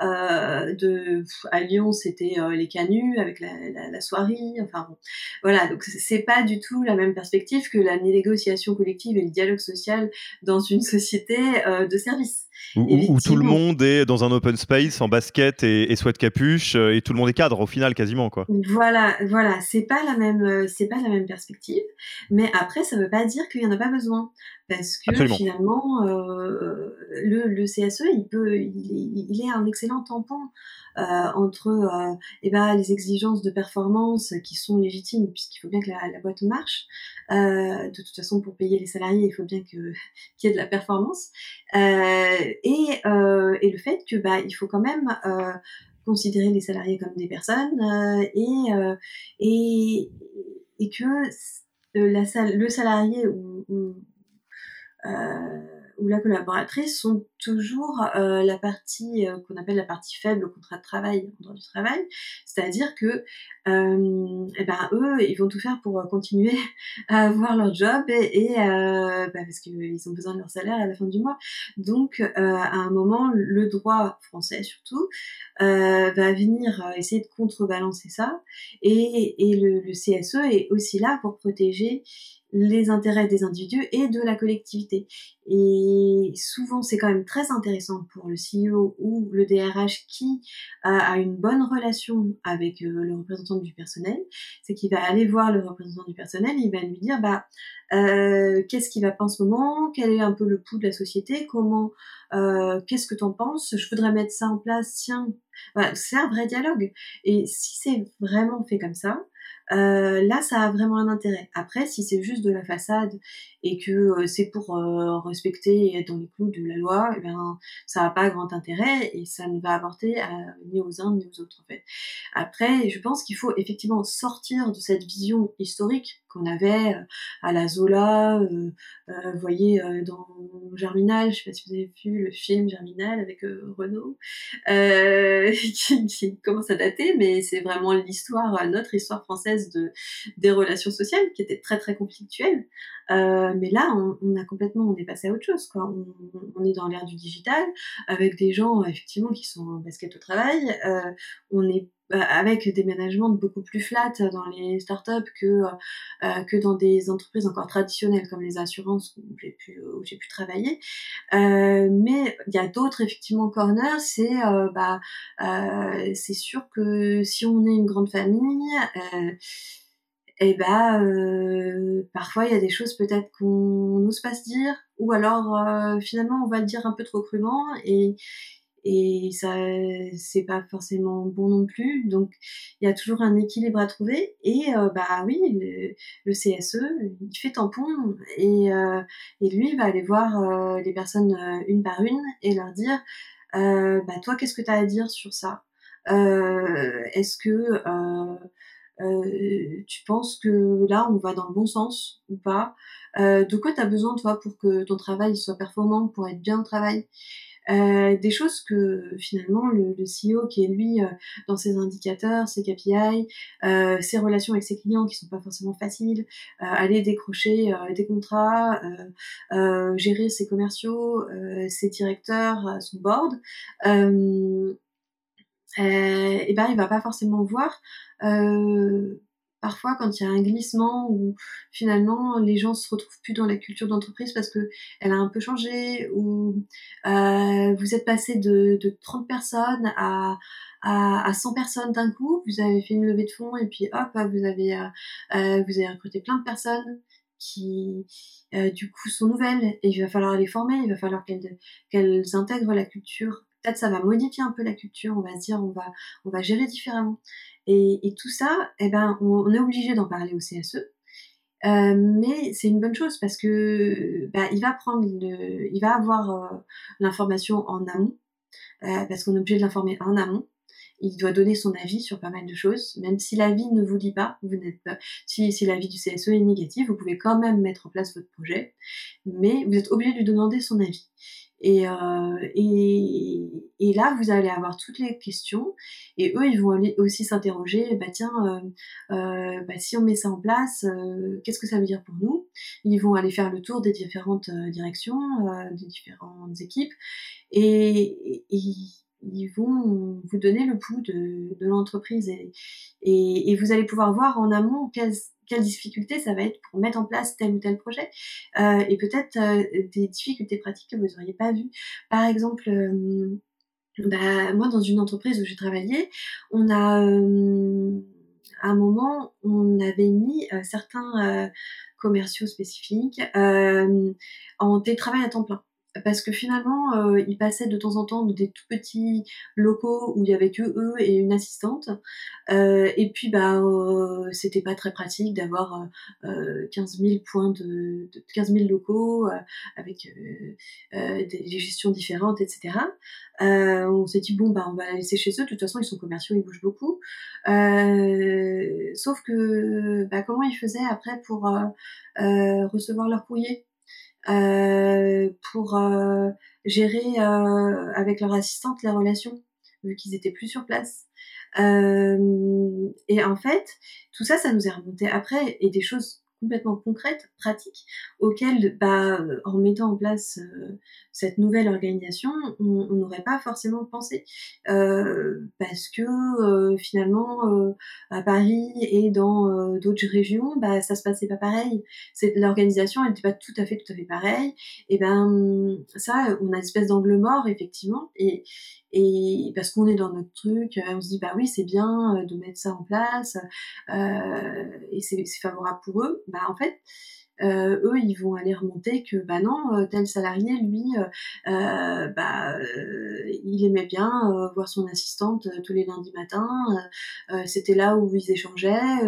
De, à Lyon, c'était les canuts avec la, la, soierie. Enfin, bon. voilà. Donc, c'est pas du tout la même perspective que la négociation collective et le dialogue social dans une société euh, de service. Où, tout le monde est dans un open space en basket et, et sweat capuche euh, et tout le monde est cadre au final quasiment quoi. Voilà, voilà, c'est pas la même, euh, c'est pas la même perspective. Mais après, ça veut pas dire qu'il y en a pas besoin parce que finalement, euh, le, le, CSE, il peut, il, il, est un excellent tampon entre euh, eh ben, les exigences de performance qui sont légitimes puisqu'il faut bien que la, la boîte marche. Euh, de toute façon, pour payer les salariés, il faut bien que [laughs] qu'il y ait de la performance. et, et le fait que bah, il faut quand même considérer les salariés comme des personnes et, et, et que la, le salarié ou, ou ou la collaboratrice sont toujours euh, la partie euh, qu'on appelle la partie faible au contrat de travail, en droit du travail, c'est-à-dire que euh, eh ben eux, ils vont tout faire pour continuer [laughs] à avoir leur job et, bah, parce qu'ils ont besoin de leur salaire à la fin du mois. Donc à un moment, le droit français surtout va venir essayer de contrebalancer ça et, et le, le CSE est aussi là pour protéger les intérêts des individus et de la collectivité. Et souvent, c'est quand même très intéressant pour le CEO ou le DRH qui a une bonne relation avec euh, le représentant du personnel. C'est qu'il va aller voir le représentant du personnel, il va lui dire, bah, euh, qu'est-ce qui va pas en ce moment, quel est un peu le pouls de la société, comment, euh, qu'est-ce que tu en penses, je voudrais mettre ça en place, tiens, c'est un vrai dialogue. Et si c'est vraiment fait comme ça, euh, là, ça a vraiment un intérêt. Après, si c'est juste de la façade et que euh, c'est pour euh, respecter et être dans les clous de la loi, eh bien, ça n'a pas grand intérêt et ça ne va apporter ni aux uns ni aux autres en fait. Après, je pense qu'il faut effectivement sortir de cette vision historique qu'on avait à la Zola, vous voyez dans Germinal, je sais pas si vous avez vu le film Germinal avec Renaud, [laughs] qui, qui, commence à dater, mais c'est vraiment l'histoire, notre histoire française de des relations sociales qui était très très conflictuelle. Euh, mais là, on, a complètement, on est passé à autre chose. Quoi. On, est dans l'ère du digital, avec des gens effectivement qui sont en basket au travail. Euh, on est euh, avec des managements beaucoup plus flat dans les startups que que dans des entreprises encore traditionnelles comme les assurances où j'ai pu où j'ai pu travailler. mais il y a d'autres effectivement corners. C'est bah c'est sûr que si on est une grande famille et eh bah euh, parfois il y a des choses peut-être qu'on n'ose pas se dire ou alors euh, finalement on va le dire un peu trop crûment et et ça c'est pas forcément bon non plus. Donc il y a toujours un équilibre à trouver et euh, bah oui le, CSE il fait tampon et et lui va aller voir les personnes une par une et leur dire bah toi qu'est-ce que tu as à dire sur ça? Est-ce que tu penses que là, on va dans le bon sens ou pas? Euh, De quoi tu as besoin, toi, pour que ton travail soit performant, pour être bien au travail? Euh, des choses que finalement le, CEO qui est lui euh, dans ses indicateurs, ses KPI, euh, ses relations avec ses clients qui sont pas forcément faciles, euh, aller décrocher des contrats, gérer ses commerciaux, ses directeurs, son board, euh, et ben il va pas forcément voir. Euh, parfois quand il y a un glissement où finalement les gens se retrouvent plus dans la culture d'entreprise parce que elle a un peu changé ou euh, vous êtes passé de, de 30 personnes à, à, à 100 personnes d'un coup, vous avez fait une levée de fonds et puis hop, vous avez, euh, vous avez recruté plein de personnes qui du coup sont nouvelles. Et il va falloir les former, il va falloir qu'elles intègrent la culture peut-être ça va modifier un peu la culture, on va se dire on va on va gérer différemment. Et, tout ça, eh ben on, est obligé d'en parler au CSE. Euh, mais c'est une bonne chose parce que bah, il va prendre il va avoir euh, l'information en amont euh, parce qu'on est obligé de l'informer en amont il doit donner son avis sur pas mal de choses, même si l'avis ne vous dit pas, vous n'êtes pas, si, si l'avis du CSE est négatif, vous pouvez quand même mettre en place votre projet, mais vous êtes obligé de lui demander son avis. Et, euh, et, et, là, vous allez avoir toutes les questions. Et eux, ils vont aussi s'interroger, bah tiens, euh, euh, bah, si on met ça en place, qu'est-ce que ça veut dire pour nous? Ils vont aller faire le tour des différentes directions, des différentes équipes. Et, ils vont vous donner le pouls de, de l'entreprise. Et, et, vous allez pouvoir voir en amont quelles quelles difficultés ça va être pour mettre en place tel ou tel projet euh, et peut-être euh, des difficultés pratiques que vous n'auriez pas vues. Par exemple, euh, bah, moi dans une entreprise où j'ai travaillé, on a à un moment on avait mis certains commerciaux spécifiques en télétravail à temps plein parce que finalement, euh, ils passaient de temps en temps dans des tout petits locaux où il y avait que eux et une assistante. Euh, et puis, bah, euh, c'était pas très pratique d'avoir euh, 15 000 points de, de 15 000 locaux euh, avec euh, des, des, gestions différentes, etc. on s'est dit bon, bah, on va la laisser chez eux. De toute façon, ils sont commerciaux, ils bougent beaucoup. sauf que, bah, comment ils faisaient après pour recevoir leur courrier? Euh, pour euh, gérer euh, avec leur assistante la relation, vu qu'ils étaient plus sur place. et en fait, tout ça, ça nous est remonté après, et des choses complètement concrètes, pratiques, auxquelles, bah, en mettant en place euh, cette nouvelle organisation, on n'aurait pas forcément pensé. Euh, parce que euh, finalement, euh, à Paris et dans euh, d'autres régions, bah, ça se passait pas pareil. L'organisation, n'était pas tout à fait tout à fait pareille. Et ben ça, on a une espèce d'angle mort, effectivement. Et, et parce qu'on est dans notre truc, on se dit bah oui c'est bien de mettre ça en place euh, et c'est favorable pour eux. Bah en fait euh, eux, ils vont aller remonter que bah non, euh, tel salarié, lui, euh, bah, il aimait bien voir son assistante tous les lundis matins. C'était là où ils échangeaient,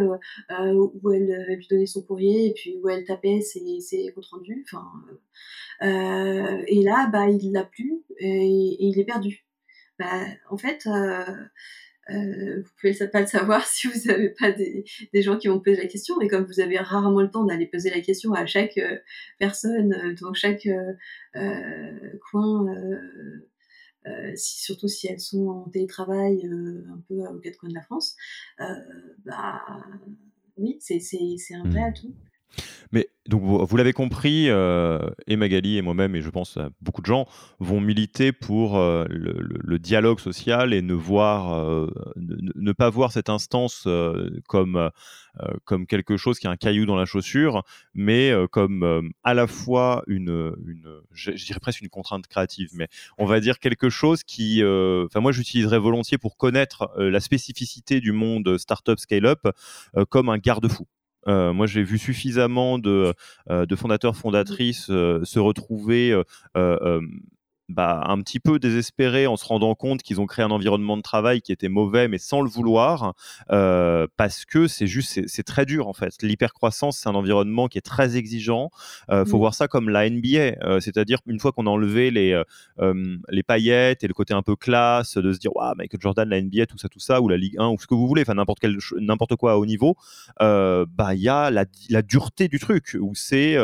où elle, lui donnait son courrier et puis où elle tapait ses, comptes rendus. Et là, bah, il l'a plus et, et, il est perdu. Bah, en fait. Euh, vous pouvez pas le savoir [laughs] si vous n'avez pas des, des, gens qui vont poser la question, mais comme vous avez rarement le temps d'aller poser la question à chaque euh, personne euh, dans chaque coin, si, surtout si elles sont en télétravail un peu aux quatre coins de la France, bah oui, c'est un vrai mmh. atout. Mais donc vous, l'avez compris, euh, et Magali et moi-même, et je pense beaucoup de gens, vont militer pour euh, le, le, dialogue social et ne, voir, euh, ne, pas voir cette instance euh, comme, euh, comme quelque chose qui est un caillou dans la chaussure, mais euh, comme à la fois une, une je, dirais presque une contrainte créative, mais on va dire quelque chose qui, enfin moi j'utiliserais volontiers pour connaître la spécificité du monde startup scale-up comme un garde-fou. Euh, moi, j'ai vu suffisamment de, euh, fondateurs, fondatrices euh, se retrouver bah, un petit peu désespérés en se rendant compte qu'ils ont créé un environnement de travail qui était mauvais, mais sans le vouloir, euh, parce que c'est juste, c'est très dur en fait. L'hypercroissance, c'est un environnement qui est très exigeant. Euh, faut mmh. voir ça comme la NBA, euh, c'est-à-dire une fois qu'on a enlevé les euh, les paillettes et le côté un peu classe, de se dire, waouh, Michael Jordan, la NBA, tout ça, tout ça, ou la Ligue 1, ou ce que vous voulez, enfin n'importe quel n'importe quoi à haut niveau, bah il y a la, la, dureté du truc où c'est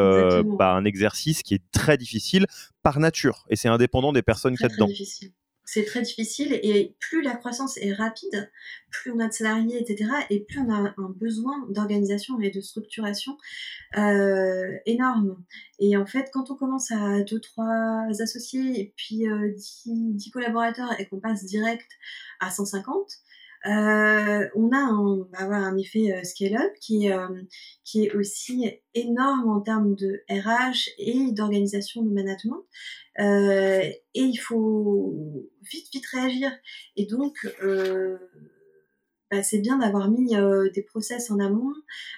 bah, un exercice qui est très difficile par nature et c'est indépendant des personnes qui y dedans. C'est très difficile et plus la croissance est rapide, plus on a de salariés, etc. et plus on a un besoin d'organisation et de structuration euh, énorme. Et en fait, quand on commence à deux, trois associés et puis euh, 10, 10 collaborateurs et qu'on passe direct à 150, euh, on a un, bah un effet euh, scale-up qui, euh, qui est aussi énorme en termes de RH et d'organisation de management. Euh, et il faut vite, vite réagir. Et donc, euh, bah, c'est bien d'avoir mis euh, des process en amont,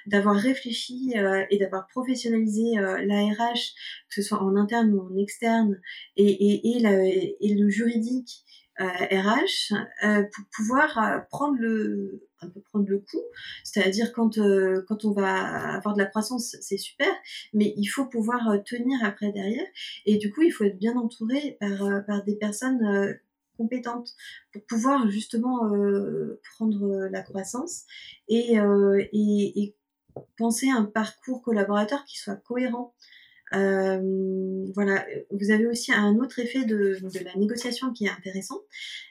d'avoir réfléchi et d'avoir professionnalisé l'ARH, que ce soit en interne ou en externe, et, et, la, et le juridique RH euh, euh, pour pouvoir euh, prendre le un peu prendre le coup, c'est-à-dire quand quand on va avoir de la croissance, c'est super, mais il faut pouvoir tenir après derrière, et du coup il faut être bien entouré par par des personnes compétentes pour pouvoir justement prendre la croissance et, et, et penser un parcours collaborateur qui soit cohérent. Euh, voilà, vous avez aussi un autre effet de, de la négociation qui est intéressant,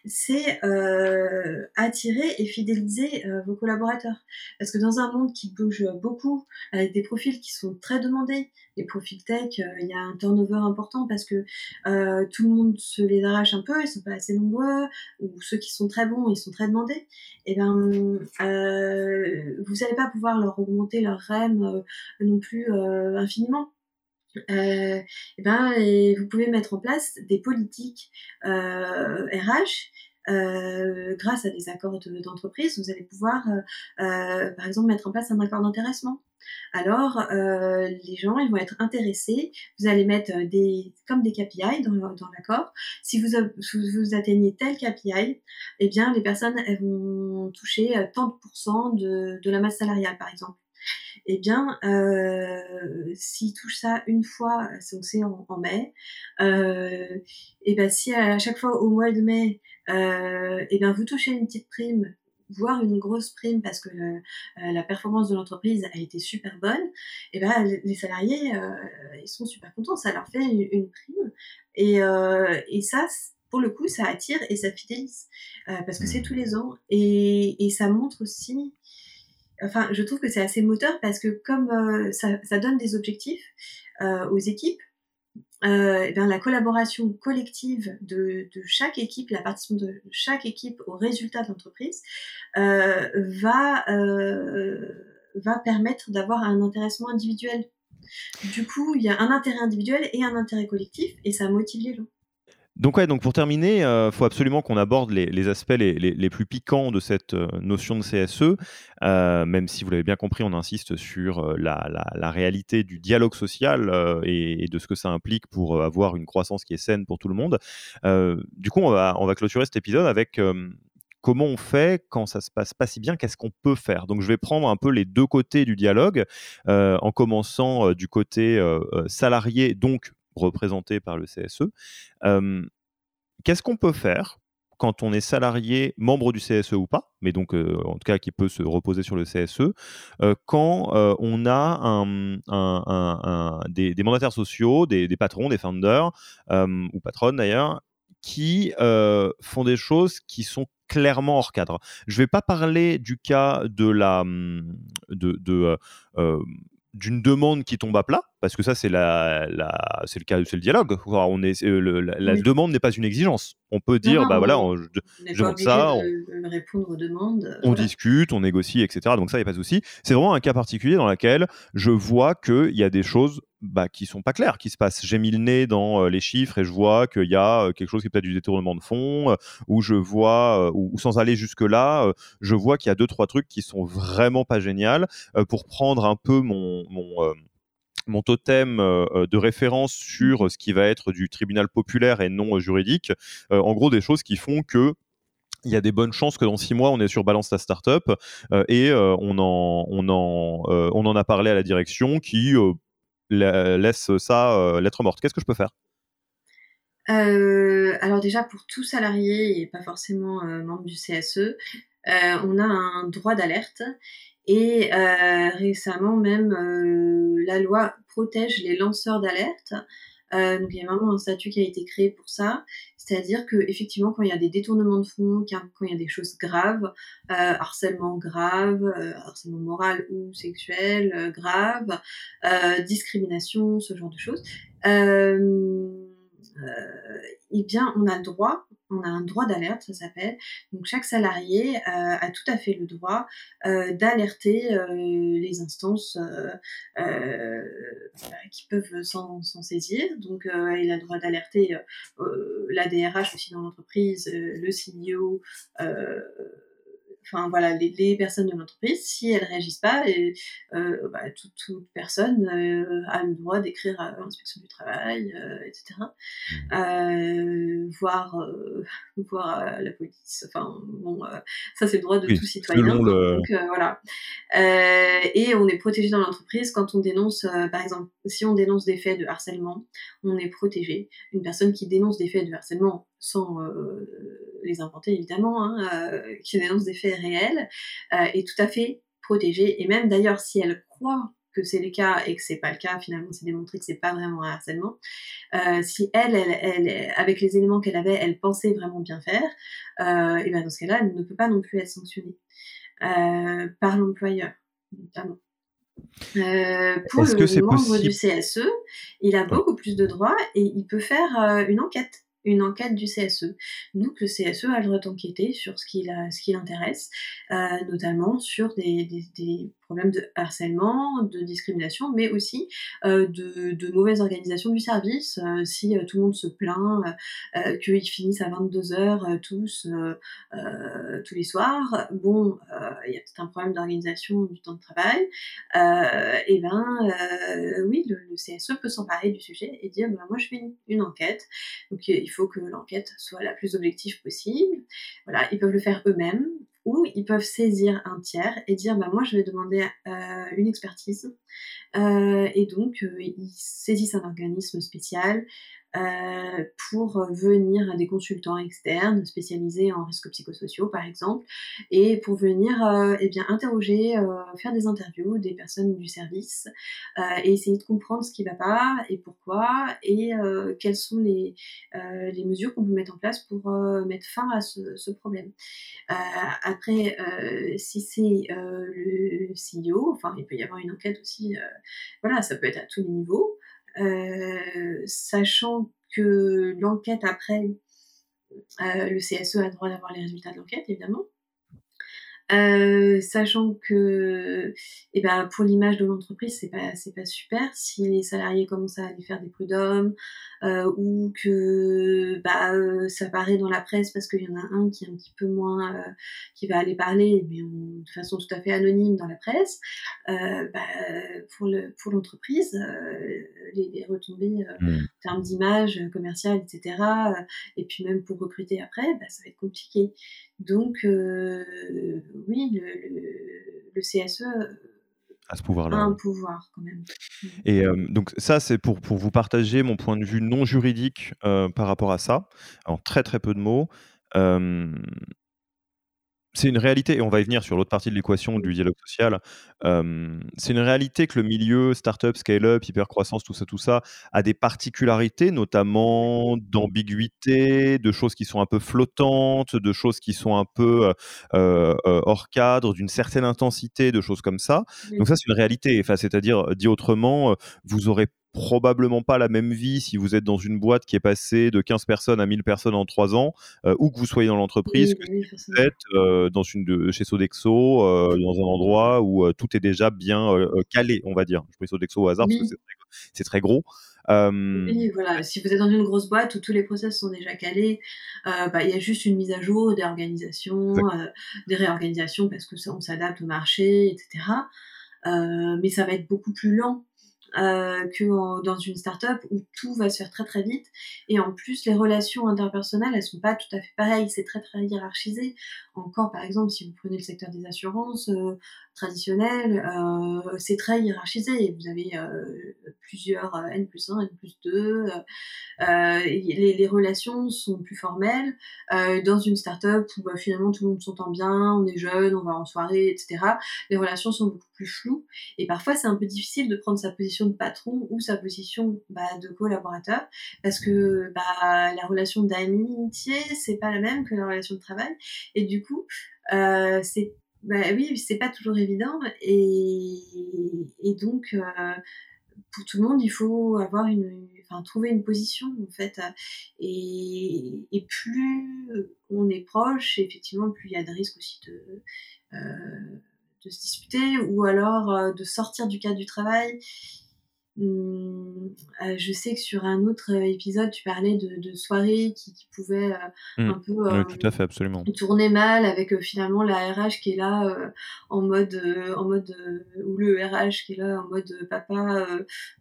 c'est euh, attirer et fidéliser euh, vos collaborateurs. Parce que dans un monde qui bouge beaucoup, avec des profils qui sont très demandés, les profils tech, euh, il y a un turnover important parce que euh, tout le monde se les arrache un peu, ils sont pas assez nombreux, ou ceux qui sont très bons, ils sont très demandés. Et eh ben, vous n'allez pas pouvoir leur augmenter leur REM non plus infiniment euh, eh ben, et vous pouvez mettre en place des politiques euh, RH euh, grâce à des accords d'entreprise, vous allez pouvoir, euh, euh, par exemple, mettre en place un accord d'intéressement. Alors, euh, les gens, ils vont être intéressés. Vous allez mettre des, comme des KPI dans, l'accord. Si vous, vous atteignez tel KPI, eh bien, les personnes, elles vont toucher 30% de, de la masse salariale, par exemple eh bien, euh, s'il touche ça une fois, c'est en, en mai, euh, et ben si à chaque fois au mois de mai, euh, et bien vous touchez une petite prime, voire une grosse prime parce que le, euh, la performance de l'entreprise a été super bonne, et ben les salariés euh, ils sont super contents, ça leur fait une, prime et, euh, et ça pour le coup, ça attire et ça fidélise parce que c'est mmh. tous les ans et, et ça montre aussi enfin, je trouve que c'est assez moteur parce que comme euh, ça, donne des objectifs euh, aux équipes, euh, eh la collaboration collective de, chaque équipe, la participation de chaque équipe au résultat de l'entreprise va, va permettre d'avoir un intéressement individuel. Du coup, il y a un intérêt individuel et un intérêt collectif et ça motive les gens. Donc, ouais, donc pour terminer, il euh, faut absolument qu'on aborde les, aspects les, plus piquants de cette euh, notion de CSE, euh, même si vous l'avez bien compris, on insiste sur la, réalité du dialogue social et, de ce que ça implique pour avoir une croissance qui est saine pour tout le monde. du coup, on va, on va clôturer cet épisode avec comment on fait quand ça se passe pas si bien, qu'est-ce qu'on peut faire? Donc je vais prendre un peu les deux côtés du dialogue, en commençant du côté salarié, donc représenté par le CSE. Qu'est-ce qu'on peut faire quand on est salarié, membre du CSE ou pas, mais donc en tout cas qui peut se reposer sur le CSE, quand on a des, mandataires sociaux, des, patrons, des founders, ou patronnes d'ailleurs, qui font des choses qui sont clairement hors cadre. Je ne vais pas parler du cas de la, de, d'une demande qui tombe à plat, parce que ça c'est la, c'est le cas, c'est le dialogue. On est, euh, la, demande n'est pas une exigence. On peut dire, bah voilà, on, je, demande ça, on, répondre aux demandes. On discute, on négocie, etc. Donc ça, il n'y a pas de souci. C'est vraiment un cas particulier dans lequel je vois qu'il y a des choses bah, qui sont pas claires, qui se passent. J'ai mis le nez dans euh, les chiffres et je vois qu'il y a euh, quelque chose qui est peut-être du détournement de fonds, ou je vois, ou, sans aller jusque là, je vois qu'il y a deux trois trucs qui sont vraiment pas géniaux. pour prendre un peu mon, mon mon totem euh, de référence sur ce qui va être du tribunal populaire et non juridique. Euh, en gros, des choses qui font que il y a des bonnes chances que dans six mois, on est sur Balance ta Startup euh, et on, en, on, en, on en a parlé à la direction qui laisse ça lettre morte. Qu'est-ce que je peux faire? Alors déjà pour tout salarié et pas forcément membre du CSE, on a un droit d'alerte et euh, récemment même, euh, la loi protège les lanceurs d'alerte. Euh, donc il y a vraiment un statut qui a été créé pour ça, c'est-à-dire que effectivement quand il y a des détournements de fonds, quand il y a des choses graves, euh, harcèlement grave, euh, harcèlement moral ou sexuel euh, grave, discrimination, ce genre de choses, eh bien on a droit on a un droit d'alerte, ça s'appelle. Donc chaque salarié euh, a tout à fait le droit euh, d'alerter euh, les instances qui peuvent s'en saisir. Donc il a le droit d'alerter la DRH aussi dans l'entreprise, le CEO enfin voilà, les, personnes de l'entreprise, si elles réagissent pas, et, euh, bah, toute, personne euh, a le droit d'écrire à l'inspection du travail, euh, etc. Mmh. voir, voir la police. Enfin bon, ça c'est le droit de tout citoyen. Donc voilà. et on est protégé dans l'entreprise quand on dénonce, par exemple, si on dénonce des faits de harcèlement, on est protégé. Une personne qui dénonce des faits de harcèlement sans les inventer évidemment, hein, qui dénonce des faits réels, est tout à fait protégée. Et même d'ailleurs, si elle croit que c'est le cas et que c'est pas le cas, finalement c'est démontré que c'est pas vraiment un harcèlement. si elle, elle, avec les éléments qu'elle avait, elle pensait vraiment bien faire, et bien dans ce cas-là, elle ne peut pas non plus être sanctionnée par l'employeur, notamment. pour le membre du CSE, il a beaucoup plus de droits et il peut faire une enquête une enquête du CSE. Donc le CSE a le droit d'enquêter sur ce qui, ce qui l'intéresse, euh, notamment sur des, des, problèmes de harcèlement, de discrimination, mais aussi euh, de, mauvaise organisation du service. Euh, si tout le monde se plaint qu'ils finissent à 22 heures tous, tous les soirs, bon, il y a peut-être un problème d'organisation du temps de travail, et ben oui, le, CSE peut s'emparer du sujet et dire, bah, moi je fais une, une enquête, donc il faut que l'enquête soit la plus objective possible. Voilà, ils peuvent le faire eux-mêmes ou ils peuvent saisir un tiers et dire bah moi je vais demander euh, une expertise euh, et donc euh, ils saisissent un organisme spécial euh, pour venir à des consultants externes spécialisés en risques psychosociaux par exemple et pour venir euh, eh bien interroger euh, faire des interviews des personnes du service et essayer de comprendre ce qui va pas et pourquoi et quelles sont les, les mesures qu'on peut mettre en place pour mettre fin à ce, ce problème. Après si c'est le CEO enfin il peut y avoir une enquête aussi voilà ça peut être à tous les niveaux sachant que l'enquête après, euh, le CSE a le droit d'avoir les résultats de l'enquête, évidemment. Euh, sachant que eh ben, pour l'image de l'entreprise, c'est pas, c'est pas super si les salariés commencent à aller faire des prud'hommes euh, ou que bah, euh, ça paraît dans la presse parce qu'il y en a un qui est un petit peu moins, euh, qui va aller parler mais de façon tout à fait anonyme dans la presse. Euh, bah, pour, le, pour l'entreprise, les, les, retombées mmh. en termes d'image commerciale, etc. et puis même pour recruter après, bah, ça va être compliqué. Donc, euh, oui, le, CSE à ce pouvoir-là. A un pouvoir quand même. Et donc ça, c'est pour, pour vous partager mon point de vue non juridique par rapport à ça, en très très peu de mots c'est une réalité, et on va y venir sur l'autre partie de l'équation du dialogue social. c'est une réalité que le milieu startup, scale-up, hyper-croissance, tout ça, tout ça, a des particularités, notamment d'ambiguïté, de choses qui sont un peu flottantes, de choses qui sont un peu hors cadre, d'une certaine intensité, de choses comme ça. Donc ça, c'est une réalité. Enfin, c'est-à-dire, dit autrement, vous aurez probablement pas la même vie si vous êtes dans une boîte qui est passée de 15 personnes à 1000 personnes en 3 ans, euh, ou que vous soyez dans l'entreprise, que vous êtes euh, dans une de, chez Sodexo, euh, dans un endroit où tout est déjà bien calé, on va dire. Je pris Sodexo au hasard parce que c'est très, gros. Oui, voilà. Si vous êtes dans une grosse boîte où tous les process sont déjà calés, bah, il y a juste une mise à jour des organisations, des réorganisations parce que ça, on s'adapte au marché, etc. mais ça va être beaucoup plus lent euh, que dans une startup où tout va se faire très très vite. Et en plus, les relations interpersonnelles, elles sont pas tout à fait pareilles. C'est très très hiérarchisé. Encore, par exemple, si vous prenez le secteur des assurances euh, traditionnelles, euh, c'est très hiérarchisé. Vous avez euh, plusieurs N plus 1, N plus 2. Les, les, relations sont plus formelles. dans une startup où bah, finalement tout le monde s'entend bien, on est jeune, on va en soirée, etc. Les relations sont beaucoup floues. Et parfois, c'est un peu difficile de prendre sa position de patron ou sa position bah, de collaborateur parce que bah, la relation d'amitié, c'est pas la même que la relation de travail. Et du coup, euh, c'est bah, oui, c'est pas toujours évident et, donc euh, pour tout le monde, il faut avoir une, enfin, trouver une position en fait. Et, et plus on est proche, effectivement, plus il y a de risques aussi de, euh, de se disputer ou alors euh, de sortir du cadre du travail Mmh, euh, je sais que sur un autre euh, épisode, tu parlais de, de soirées qui, qui pouvaient euh, Mmh. un peu Oui, tout à fait, absolument. tourner mal avec finalement la RH qui est là en mode en mode ou le RH qui est là en mode papa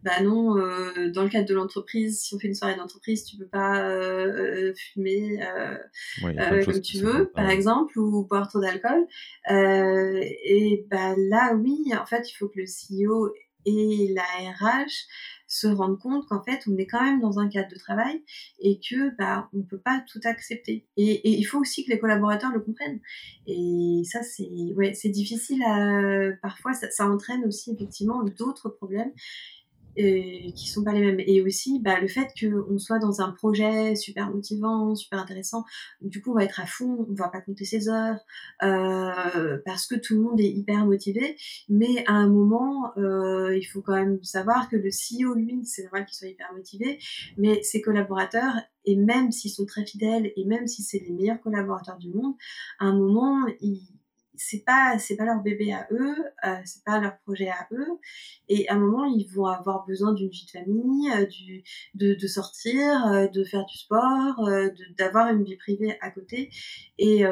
bah non dans le cadre de l'entreprise si on fait une soirée d'entreprise tu peux pas fumer Oui, comme tu veux par ouais. exemple ou boire trop d'alcool et bah là oui en fait il faut que le CEO et la RH se rendent compte qu'en fait on est quand même dans un cadre de travail et que bah on peut pas tout accepter. Et, il faut aussi que les collaborateurs le comprennent. Et ça c'est ouais difficile à parfois ça entraîne aussi effectivement d'autres problèmes euh, qui sont pas les mêmes. Et aussi bah, le fait qu'on soit dans un projet super motivant super intéressant du coup on va être à fond on va pas compter ses heures euh, parce que tout le monde est hyper motivé. Mais à un moment euh, il faut quand même savoir que le CEO lui c'est normal qu'il soit hyper motivé mais ses collaborateurs et même s'ils sont très fidèles et même si c'est les meilleurs collaborateurs du monde à un moment ils c'est pas c'est pas leur bébé à eux euh, c'est pas leur projet à eux. Et à un moment ils vont avoir besoin d'une vie de famille euh, du de, de sortir euh, de faire du sport euh, d'avoir une vie privée à côté. Et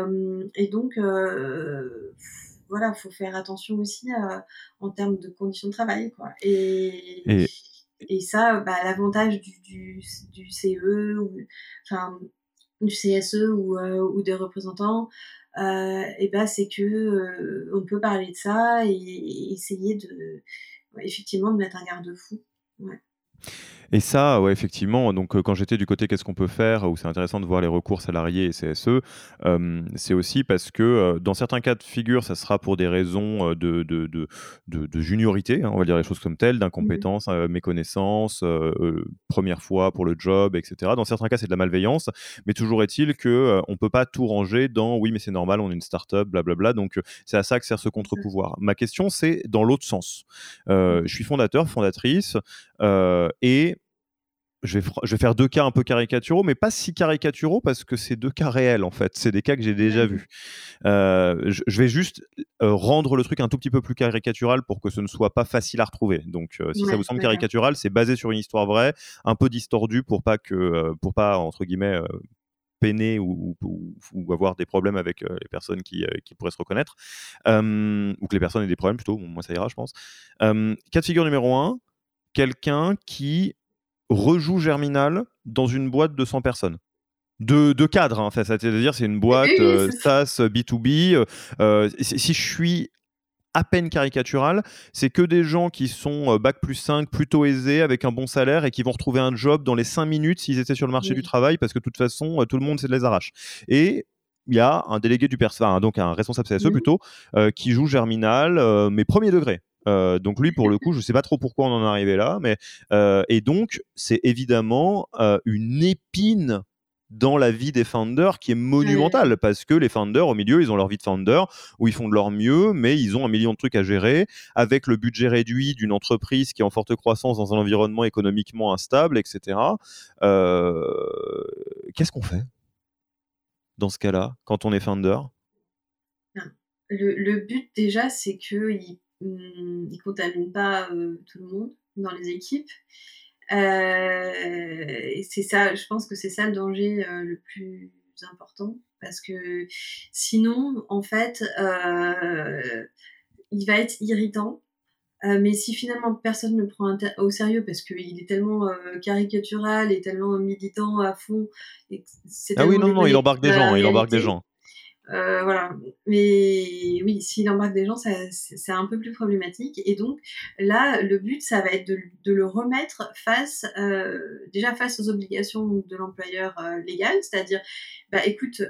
et donc voilà faut faire attention aussi en termes de conditions de travail quoi. Et Et- et ça bah, l'avantage du, du du CE ou enfin du CSE ou, ou des représentants, et ben c'est que euh, on peut parler de ça et, essayer de effectivement de mettre un garde-fou. Et ça, ouais, effectivement, donc euh, quand j'étais du côté qu'est-ce qu'on peut faire, où c'est intéressant de voir les recours salariés et CSE, euh, c'est aussi parce que euh, dans certains cas de figure, ça sera pour des raisons de, de, de, de- juniorité, hein, on va dire les choses comme telles, d'incompétence, euh, méconnaissance, première fois pour le job, etc. Dans certains cas, c'est de la malveillance, mais toujours est-il euh, on peut pas tout ranger dans oui, mais c'est normal, on est une start-up, blablabla. Donc c'est à ça que sert ce contre-pouvoir. Ma question, c'est dans l'autre sens. Euh, je suis fondateur, fondatrice, et je vais, fr- je vais faire deux cas un peu caricaturaux, mais pas si caricaturaux parce que c'est deux cas réels en fait. C'est des cas que j'ai déjà vus. Euh, je, je vais juste euh, rendre le truc un tout petit peu plus caricatural pour que ce ne soit pas facile à retrouver. Donc, euh, si ça vous semble caricatural, c'est basé sur une histoire vraie, un peu distordue pour pas que, pour pas entre guillemets peiner ou, ou- ou avoir des problèmes avec euh, les personnes qui, euh, qui pourraient se reconnaître, Euh, ou que les personnes aient des problèmes plutôt. Bon, moi, ça ira, je pense. Cas de figure numéro un, quelqu'un qui rejoue Germinal dans une boîte de 100 personnes. De, de cadre, hein, en fait. c'est-à-dire c'est une boîte euh, c'est SaaS B2B. euh, euh, si, si je suis à peine caricatural, c'est que des gens qui sont euh, bac plus 5, plutôt aisés, avec un bon salaire et qui vont retrouver un job dans les 5 minutes s'ils étaient sur le marché Oui. du travail, parce que de toute façon, euh, tout le monde se les arrache. Et il y a un délégué du personnel, enfin, donc un responsable CSE Mhm. plutôt, euh, qui joue Germinal, euh, mais premier degré. Euh, donc lui, pour le coup, je sais pas trop pourquoi on en est arrivé là, mais euh, et donc c'est évidemment euh, une épine dans la vie des founders qui est monumentale parce que les founders au milieu ils ont leur vie de founder où ils font de leur mieux mais ils ont un million de trucs à gérer avec le budget réduit d'une entreprise qui est en forte croissance dans un environnement économiquement instable etc qu'est-ce qu'on fait dans ce cas-là quand on est founder? Le, le but déjà, c'est qu'il ne contamine pas tout le monde dans les équipes. Et c'est ça, je pense que c'est ça le danger le plus important. Parce que sinon, en fait, euh, il va être irritant. Euh, mais si finalement personne ne le prend au sérieux parce qu'il est tellement euh, caricatural et tellement militant à fond, et que c'est ah oui non non il embarque des gens il embarque des gens Euh, voilà. Mais oui, s'il embarque des gens, c'est un peu plus problématique. Et donc, là, le but, ça va être de, le remettre face, euh, déjà face aux obligations de l'employeur euh, légal, c'est-à-dire, bah écoute,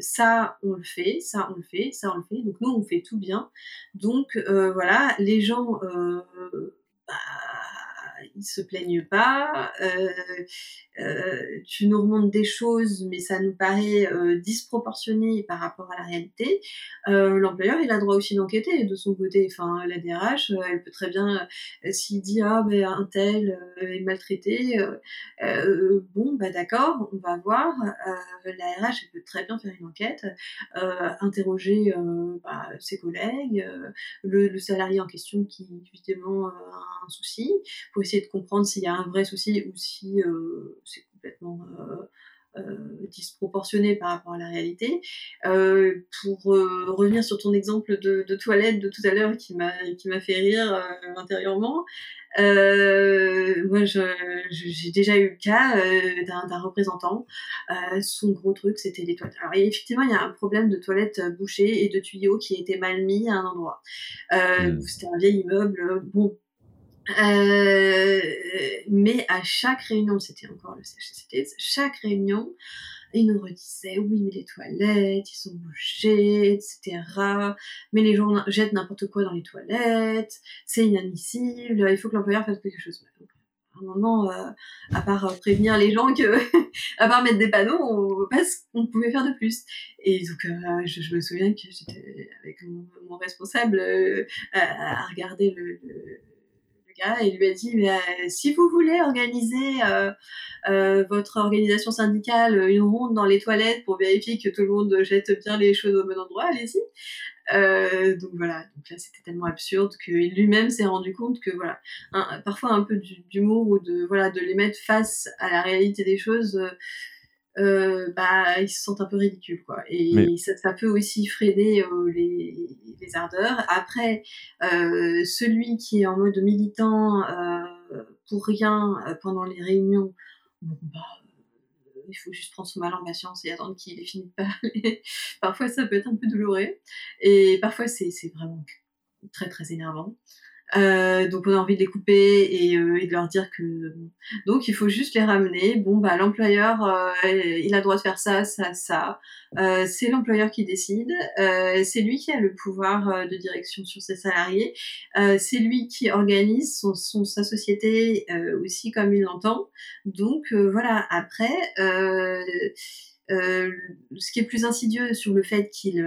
ça, on le fait, ça, on le fait, ça, on le fait. Donc, nous, on fait tout bien. Donc, voilà, les gens, bah, se plaignent pas. Euh, euh, tu nous remontes des choses, mais ça nous paraît euh, disproportionné par rapport à la réalité. L'employeur, il a droit aussi d'enquêter de son côté. Enfin, la DRH, elle peut très bien, s'il dit ah ben un tel est maltraité, bon bah d'accord, on va voir. la RH, elle peut très bien faire une enquête, interroger bah, ses collègues, le, le, salarié en question qui évidemment a un souci, pour essayer de comprendre s'il y a un vrai souci ou si c'est complètement euh, euh, disproportionné par rapport à la réalité. Euh, pour revenir sur ton exemple de, de, toilette de tout à l'heure qui m'a qui m'a fait rire intérieurement, moi j'ai déjà eu le cas d'un représentant. son gros truc c'était les toilettes. Alors effectivement il y a un problème de toilettes bouchées et de tuyaux qui étaient mal mis à un endroit. Mmh. C'était un vieil immeuble. Bon euh, mais à chaque réunion, c'était encore le CHCT, chaque réunion, ils nous redisaient oui mais les toilettes ils sont bouchées etc mais les gens jettent n'importe quoi dans les toilettes c'est inadmissible il faut que l'employeur fasse quelque chose. À un moment euh, à part prévenir les gens que [laughs] à part mettre des panneaux on on pouvait faire de plus. Et donc euh, je, me souviens que j'étais avec mon, responsable à, regarder le et il lui a dit euh, si vous voulez organiser euh, euh, votre organisation syndicale une ronde dans les toilettes pour vérifier que tout le monde jette bien les choses au bon endroit, allez-y. donc voilà, là c'était tellement absurde que lui-même s'est rendu compte que voilà, parfois un peu d'humour ou de voilà de les mettre face à la réalité des choses, euh, bah, ils se sentent un peu ridicules, quoi. Et ça, ça, peut aussi freiner euh, les, les, ardeurs. Après, euh, celui qui est en mode militant pour rien pendant les réunions, bon, bah, il faut juste prendre son mal en patience et attendre qu'il ait fini de parler. [laughs] parfois, ça peut être un peu douloureux. Et parfois, c'est vraiment très, très énervant. Euh, donc on a envie de les couper et, euh, et, de leur dire que donc il faut juste les ramener. Bon bah l'employeur euh, il a le droit de faire ça, ça, ça. Euh, c'est l'employeur qui décide. c'est lui qui a le pouvoir de direction sur ses salariés. c'est lui qui organise son, son sa société aussi comme il l'entend. Donc voilà. Après, ce qui est plus insidieux sur le fait qu'il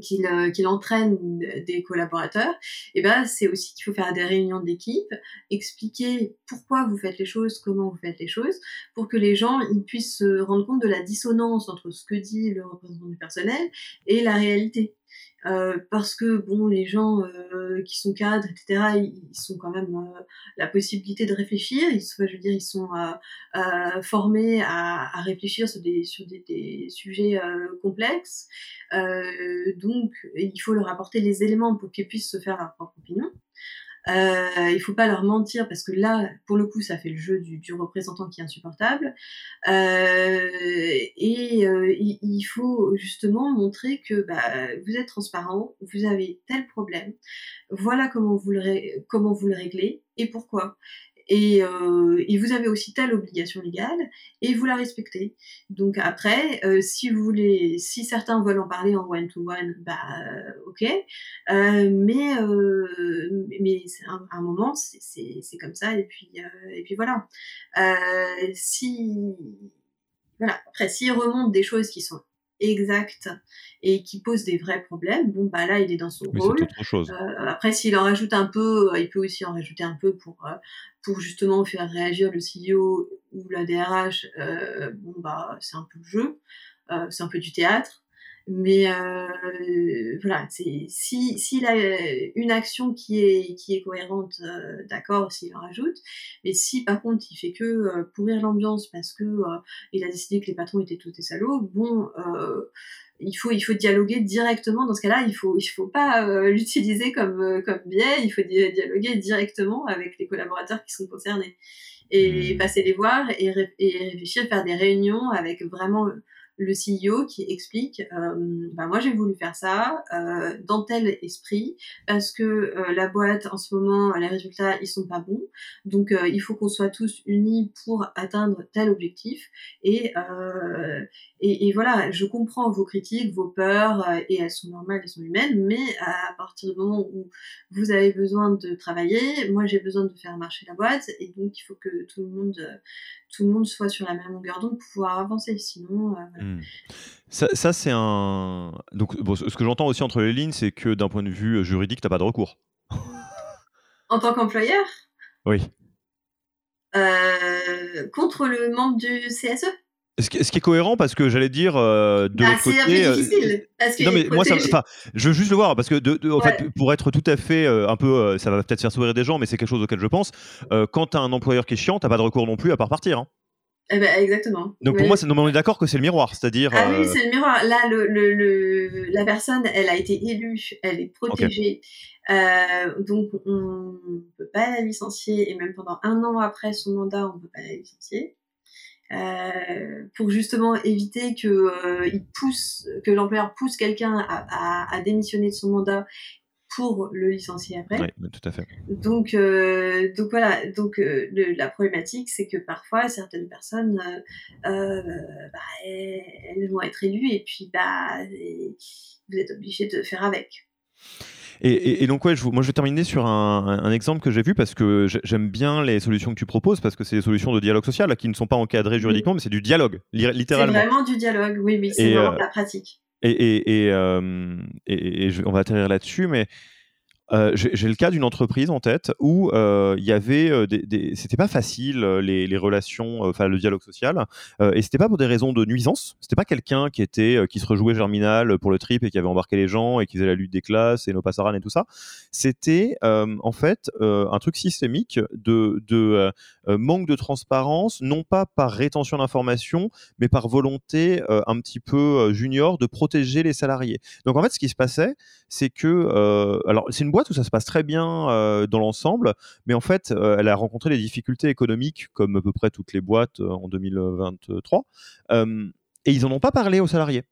qu'il euh, qu'il entraîne des collaborateurs, et eh ben c'est aussi qu'il faut faire des réunions d'équipe, expliquer pourquoi vous faites les choses, comment vous faites les choses, pour que les gens ils puissent se rendre compte de la dissonance entre ce que dit le représentant du personnel et la réalité. Euh, parce que bon, les gens euh, qui sont cadres, etc., ils, sont quand même euh, la possibilité de réfléchir. Ils sont, je veux dire, ils sont formés à, réfléchir sur des sur des, des sujets complexes. donc, il faut leur apporter les éléments pour qu'ils puissent se faire leur propre opinion. Euh, il faut pas leur mentir parce que là, pour le coup, ça fait le jeu du, représentant qui est insupportable. Euh, et euh, il, faut justement montrer que bah, vous êtes transparent, vous avez tel problème, voilà comment vous le, comment vous le réglez et pourquoi. Et, euh, et, vous avez aussi telle obligation légale et vous la respectez. Donc après, euh, si vous voulez, si certains veulent en parler en one to one, bah euh, ok. Euh, mais mais à un, un, moment, c'est comme ça et puis et puis voilà. si voilà. Après, s'il remonte des choses qui sont exact et qui pose des vrais problèmes, bon bah là il est dans son rôle. Chose. Euh, après s'il en rajoute un peu, il peut aussi en rajouter un peu pour pour justement faire réagir le CEO ou la DRH. Euh, bon bah c'est un peu le jeu, euh, c'est un peu du théâtre. Mais euh, voilà, c'est si s'il a une action qui est qui est cohérente, euh, d'accord, s'il en rajoute. Mais si par contre il fait que euh, pourrir l'ambiance parce que euh, il a décidé que les patrons étaient tous des salauds, bon, il faut il faut dialoguer directement. Dans ce cas-là, il faut il faut pas l'utiliser comme comme biais. Il faut dialoguer directement avec les collaborateurs qui sont concernés et mmh. passer les voir et, et réfléchir, faire des réunions avec vraiment le CEO qui explique euh, bah, moi j'ai voulu faire ça euh, dans tel esprit parce que euh, la boîte en ce moment les résultats ils sont pas bons. Donc il faut qu'on soit tous unis pour atteindre tel objectif. Et, et, et voilà je comprends vos critiques vos peurs et elles sont normales elles sont humaines mais à partir du moment où vous avez besoin de travailler moi j'ai besoin de faire marcher la boîte et donc il faut que tout le monde tout le monde soit sur la même longueur d'onde pour pouvoir avancer. Sinon. Euh, mmh. Ça, c'est un. Donc, ce que j'entends aussi entre les lignes, c'est que d'un point de vue juridique, tu n'as pas de recours. en tant qu'employeur? Oui. Euh, contre le membre du CSE ce qui, est cohérent parce que j'allais dire de bah, l'autre côté. C'est difficile. non mais moi, ça, je veux juste le voir parce que de, en fait, pour être tout à fait un peu, ça va peut-être faire sourire des gens, mais c'est quelque chose auquel je pense. quand tu as un employeur qui est chiant, t'as pas de recours non plus à part partir. Hein. Eh ben, exactement. Donc pour moi, c'est, on est d'accord que c'est le miroir, c'est-à-dire. Ah oui, c'est le miroir. Là, le, le, la personne, elle a été élue, elle est protégée. donc on ne peut pas la licencier et même pendant un an après son mandat, on ne peut pas la licencier. Euh, pour justement éviter que euh, il pousse, que l'employeur pousse quelqu'un à, à, à, démissionner de son mandat pour le licencier après. Oui, tout à fait. Donc, euh, donc voilà, donc euh, le, la problématique, c'est que parfois certaines personnes, bah, elles, vont être élues et puis bah, vous êtes obligé de faire avec. Et, donc, ouais, je, moi, je vais terminer sur un, exemple que j'ai vu parce que j'aime bien les solutions que tu proposes parce que c'est des solutions de dialogue social qui ne sont pas encadrées juridiquement, mais c'est du dialogue, littéralement. C'est vraiment du dialogue, oui, oui, c'est vraiment euh, la pratique. Et, et, et, euh, et, on va atterrir là-dessus, mais euh, j'ai le cas d'une entreprise en tête où euh, il y avait euh, des, des c'était pas facile les, relations, enfin le dialogue social, et c'était pas pour des raisons de nuisance. C'était pas quelqu'un qui était qui se rejouait Germinal pour le trip et qui avait embarqué les gens et qui faisait la lutte des classes et nos passaran et tout ça. C'était en fait un truc systémique de, de manque de transparence, non pas par rétention d'informations, mais par volonté un petit peu junior de protéger les salariés. Donc en fait, ce qui se passait, c'est que alors c'est une boîte où ça se passe très bien euh, dans l'ensemble, mais en fait, euh, elle a rencontré des difficultés économiques, comme à peu près toutes les boîtes euh, en 2023, et ils n'en ont pas parlé aux salariés.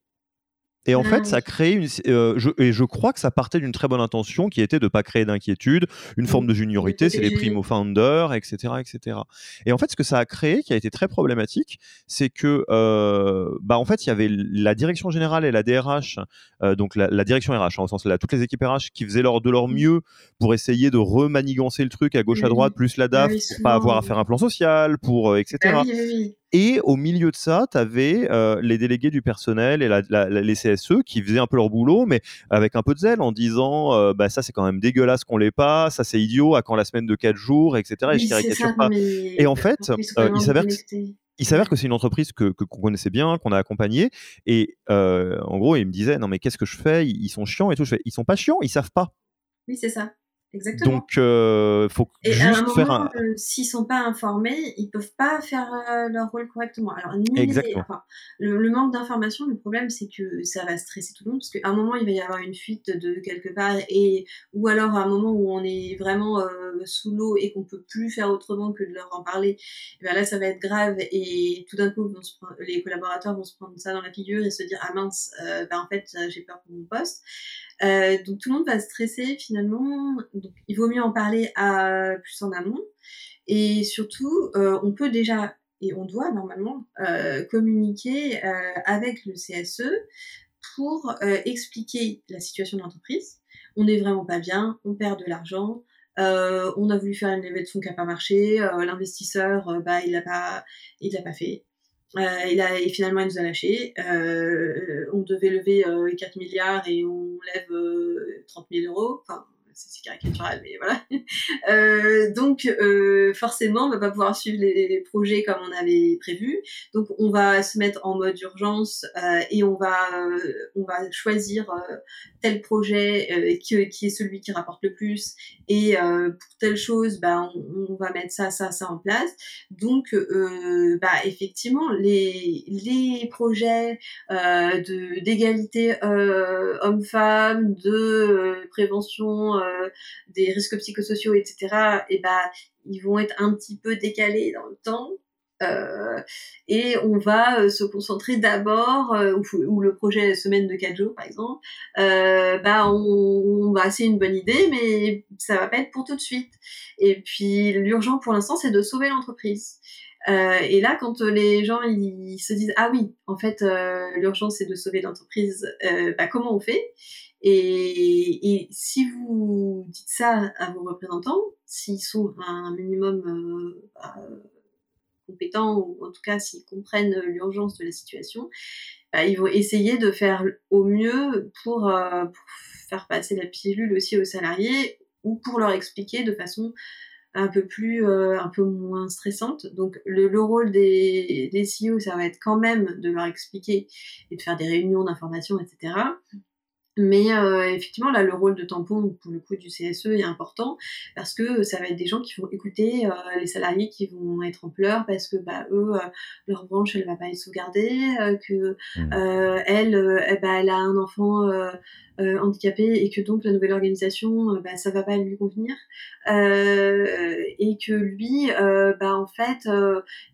Et en fait, ça crée une. Euh, je, et je crois que ça partait d'une très bonne intention qui était de ne pas créer d'inquiétude, une forme de juniorité, c'est les primo founders, etc., etc. Et en fait, ce que ça a créé, qui a été très problématique, c'est que, euh, bah, en fait, il y avait la direction générale et la DRH, euh, donc la, direction RH, en hein, au sens là, toutes les équipes RH qui faisaient leur, de leur mmh. mieux pour essayer de remanigancer le truc à gauche à droite, plus la DAF, pour pas avoir à faire un plan social, pour etc. Et au milieu de ça, tu avais euh, les délégués du personnel et la, les CSE qui faisaient un peu leur boulot, mais avec un peu de zèle en disant euh, bah, ça c'est quand même dégueulasse qu'on l'ait pas, ça c'est idiot, à quand la semaine de 4 jours, etc. et je caricature pas. Et en fait, euh, il s'avère que il s'avère que c'est une entreprise que qu'on connaissait bien, qu'on a accompagnée, et en gros, il me disait non mais qu'est-ce que je fais? Ils sont chiants et tout. Je fais, ils sont pas chiants, ils savent pas. Oui, c'est ça. Exactement. Donc, euh, faut et juste à un moment, faire un. Euh, S'ils sont pas informés, ils peuvent pas faire euh, leur rôle correctement. Alors, enfin, le, le, manque d'information, le problème, c'est que ça va stresser tout le monde parce qu'à un moment, il va y avoir une fuite de quelque part et ou alors à un moment où on est vraiment euh, sous l'eau et qu'on peut plus faire autrement que de leur en parler, et ben là, ça va être grave et tout d'un coup, les collaborateurs vont se prendre ça dans la figure et se dire ah mince, euh, ben en fait, j'ai peur pour mon poste. Euh, donc tout le monde va stresser finalement. Donc il vaut mieux en parler à plus en amont. Et surtout, euh, on peut déjà et on doit normalement euh, communiquer avec le CSE pour expliquer la situation de l'entreprise. On n'est vraiment pas bien, on perd de l'argent. on a voulu faire une levée de fonds qui n'a pas marché. L'investisseur, bah, il l'a pas, il l'a pas fait. Euh, il a, et finalement, il nous a lâché. Euh, on devait lever 4 euh, milliards et on lève 30 000 euros. Enfin, c'est caricatural, mais voilà. [laughs] Euh, donc, euh, forcément, on va pas pouvoir suivre les, projets comme on avait prévu. Donc, on va se mettre en mode urgence euh, et on va, on va choisir tel projet qui, qui, est celui qui rapporte le plus. Et pour telle chose, bah, on, va mettre ça, ça, ça en place. Donc, bah, effectivement, les, les projets de d'égalité homme-femme, de prévention euh, des risques psychosociaux, etc., et bah, ils vont être un petit peu décalés dans le temps. Euh, et on va se concentrer d'abord, ou, le projet semaine de 4 jours par exemple, bah on, va c'est une bonne idée, mais ça va pas être pour tout de suite. Et puis l'urgent pour l'instant, c'est de sauver l'entreprise. Euh, et là, quand les gens ils se disent ah oui, en fait, euh, l'urgence c'est de sauver l'entreprise, euh, bah, comment on fait? Et, et, si vous dites ça à vos représentants, s'ils sont un minimum bah, compétents ou en tout cas s'ils comprennent l'urgence de la situation, bah, ils vont essayer de faire au mieux pour, pour faire passer la pilule aussi aux salariés ou pour leur expliquer de façon un peu plus, euh, un peu moins stressante. Donc le, le rôle des, des CEO, ça va être quand même de leur expliquer et de faire des réunions d'information, etc. Mais euh, effectivement, là, le rôle de tampon, pour le coup, du CSE est important parce que ça va être des gens qui vont écouter euh, les salariés qui vont être en pleurs parce que bah, eux, euh, leur branche, elle va pas être sauvegardée, que mmh. elle, eh bah, elle a un enfant handicapé et que donc la nouvelle organisation, bah, ça va pas lui convenir. et que lui, bah, en fait,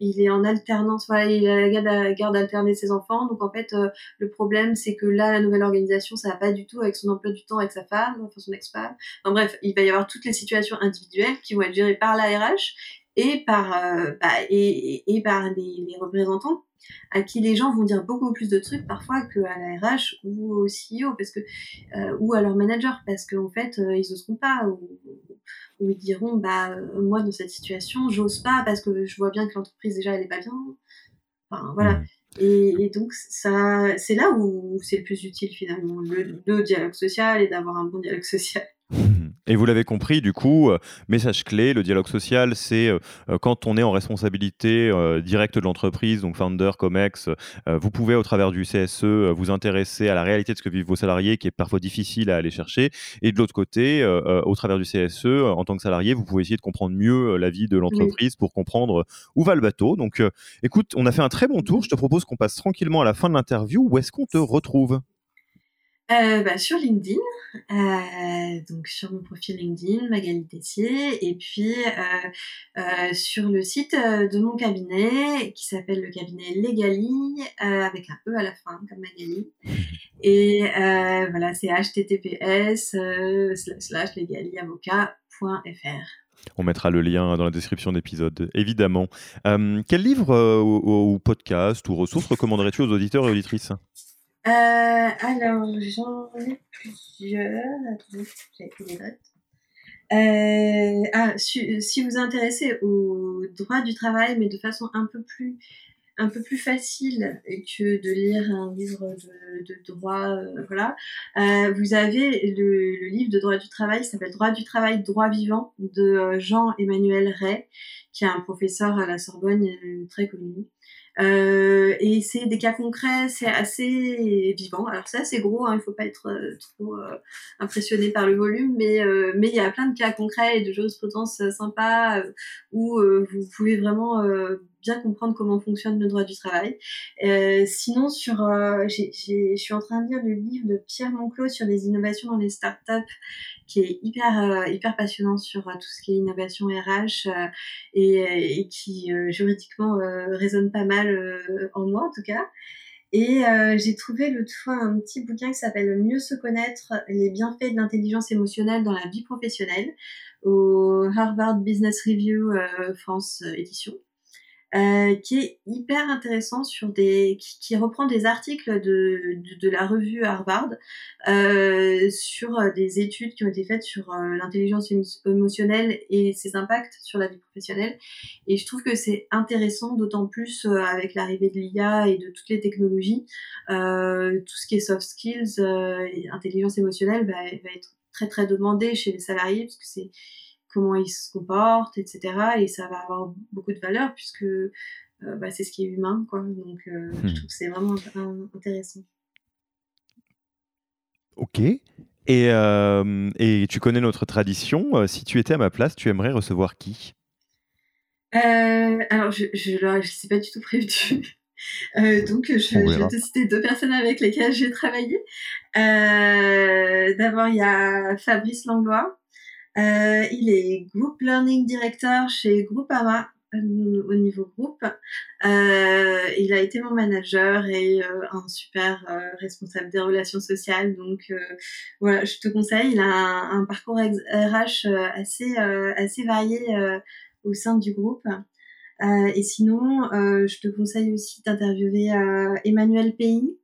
il est en alternance, voilà, il a la garde, garde alternée de ses enfants. Donc en fait, le problème, c'est que là, la nouvelle organisation, ça va pas du tout avec son emploi du temps avec sa femme, enfin son ex-femme. Enfin bref, il va y avoir toutes les situations individuelles qui vont être gérées par la RH et par, euh, bah, et, par les, représentants à qui les gens vont dire beaucoup plus de trucs parfois qu'à la RH ou au CEO parce que euh, ou à leur manager parce qu'en fait euh, ils oseront pas ou, ou, ils diront bah moi dans cette situation j'ose pas parce que je vois bien que l'entreprise déjà elle est pas bien. Enfin voilà Et, donc, ça, c'est là où c'est le plus utile finalement, le dialogue social et d'avoir un bon dialogue [laughs] social. Et vous l'avez compris, du coup, euh, message clé, le dialogue social, c'est euh, euh, quand on est en responsabilité directe de l'entreprise, donc founder, COMEX, vous pouvez au travers du CSE vous intéresser à la réalité de ce que vivent vos salariés, qui est parfois difficile à aller chercher. Et de l'autre côté, au travers du CSE, en tant que salarié, vous pouvez essayer de comprendre mieux la vie de l'entreprise pour comprendre où va le bateau. Donc, écoute, on a fait un très bon tour. Je te propose qu'on passe tranquillement à la fin de l'interview. Où est-ce qu'on te retrouve? Euh, bah, sur LinkedIn, euh, donc sur mon profil LinkedIn, Magali Tessier, et puis euh, sur le site de mon cabinet qui s'appelle le cabinet Legali, avec un E à la fin, comme Magali. [laughs] Et voilà, c'est https slash legaliavocat.fr. On mettra le lien dans la description d'épisode, évidemment. quel livre ou, ou, podcast ou ressources recommanderais-tu aux auditeurs et auditrices? Euh, alors, j'en ai plusieurs. Notes. Euh, ah, si, vous vous intéressez au droit du travail, mais de façon un peu plus facile que de lire un livre de, droit, euh, voilà. Vous avez le, livre de droit du travail qui s'appelle Droit du travail, droit vivant de Jean-Emmanuel Ray, qui est un professeur à la Sorbonne très connu. Euh, et c'est des cas concrets, c'est assez vivant. Alors ça, c'est gros, hein, il faut pas être euh, trop euh, impressionné par le volume, mais euh, mais il y a plein de cas concrets et de jurisprudence sympas où vous pouvez vraiment bien comprendre comment fonctionne le droit du travail. sinon, sur, je suis en train de lire le livre de Pierre Monclos sur les innovations dans les startups qui est hyper euh, hyper passionnant sur euh, tout ce qui est innovation RH euh, et, et, qui juridiquement résonne pas mal en moi en tout cas. Et j'ai trouvé l'autre fois un petit bouquin qui s'appelle Mieux se connaître, les bienfaits de l'intelligence émotionnelle dans la vie professionnelle au Harvard Business Review France édition. Euh, qui est hyper intéressant sur des qui, qui reprend des articles de, de, de la revue Harvard euh, sur euh, des études qui ont été faites sur euh, l'intelligence émotionnelle et ses impacts sur la vie professionnelle. Et je trouve que c'est intéressant d'autant plus avec l'arrivée de l'IA et de toutes les technologies tout ce qui est soft skills et intelligence émotionnelle va, va être très très demandé chez les salariés parce que c'est comment ils se comportent, etc. Et ça va avoir beaucoup de valeur puisque euh, bah, c'est ce qui est humain, quoi. Donc, euh, je hmm. trouve que c'est vraiment intéressant. Ok. Et, euh, et, tu connais notre tradition. Si tu étais à ma place, tu aimerais recevoir qui? Alors, je ne sais pas du tout prévu. [laughs] donc, je, je, vais te citer deux personnes avec lesquelles j'ai travaillé. D'abord, il y a Fabrice Langlois, euh, il est Group Learning Director chez Groupama, au niveau groupe. Euh, il a été mon manager et euh, un super responsable des relations sociales. Donc voilà, je te conseille. Il a un, parcours RH assez assez varié au sein du groupe. et sinon, je te conseille aussi d'interviewer Emmanuel Pays,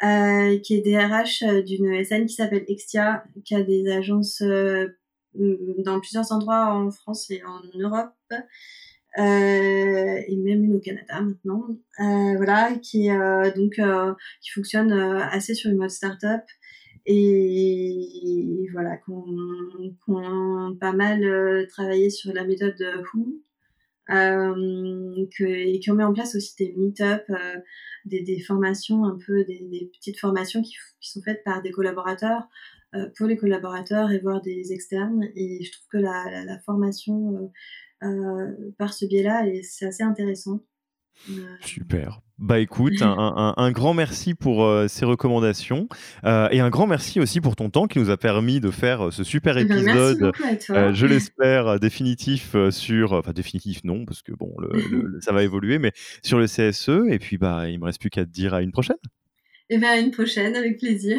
qui est DRH d'une SN qui s'appelle Extia, qui a des agences dans plusieurs endroits en France et en Europe. Euh, et même une au Canada maintenant, euh, voilà, qui euh, donc qui fonctionne assez sur une mode startup et voilà, qu'on qu pas mal travaillé sur la méthode Who, que, et qui mis en place aussi des meet-up, des, des, formations, un peu des, des petites formations qui, qui, sont faites par des collaborateurs euh, pour les collaborateurs et voir des externes. Et je trouve que la, la, formation euh, euh, par ce biais-là, c'est assez intéressant. Super. Bah écoute, un, un, grand merci pour ces recommandations et un grand merci aussi pour ton temps qui nous a permis de faire ce super eh ben, épisode, euh, je l'espère, définitif sur, enfin définitif non, parce que bon, le, ça va évoluer, mais sur le CSE. Et puis bah, il me reste plus qu'à te dire à une prochaine. Et eh bien à une prochaine, avec plaisir.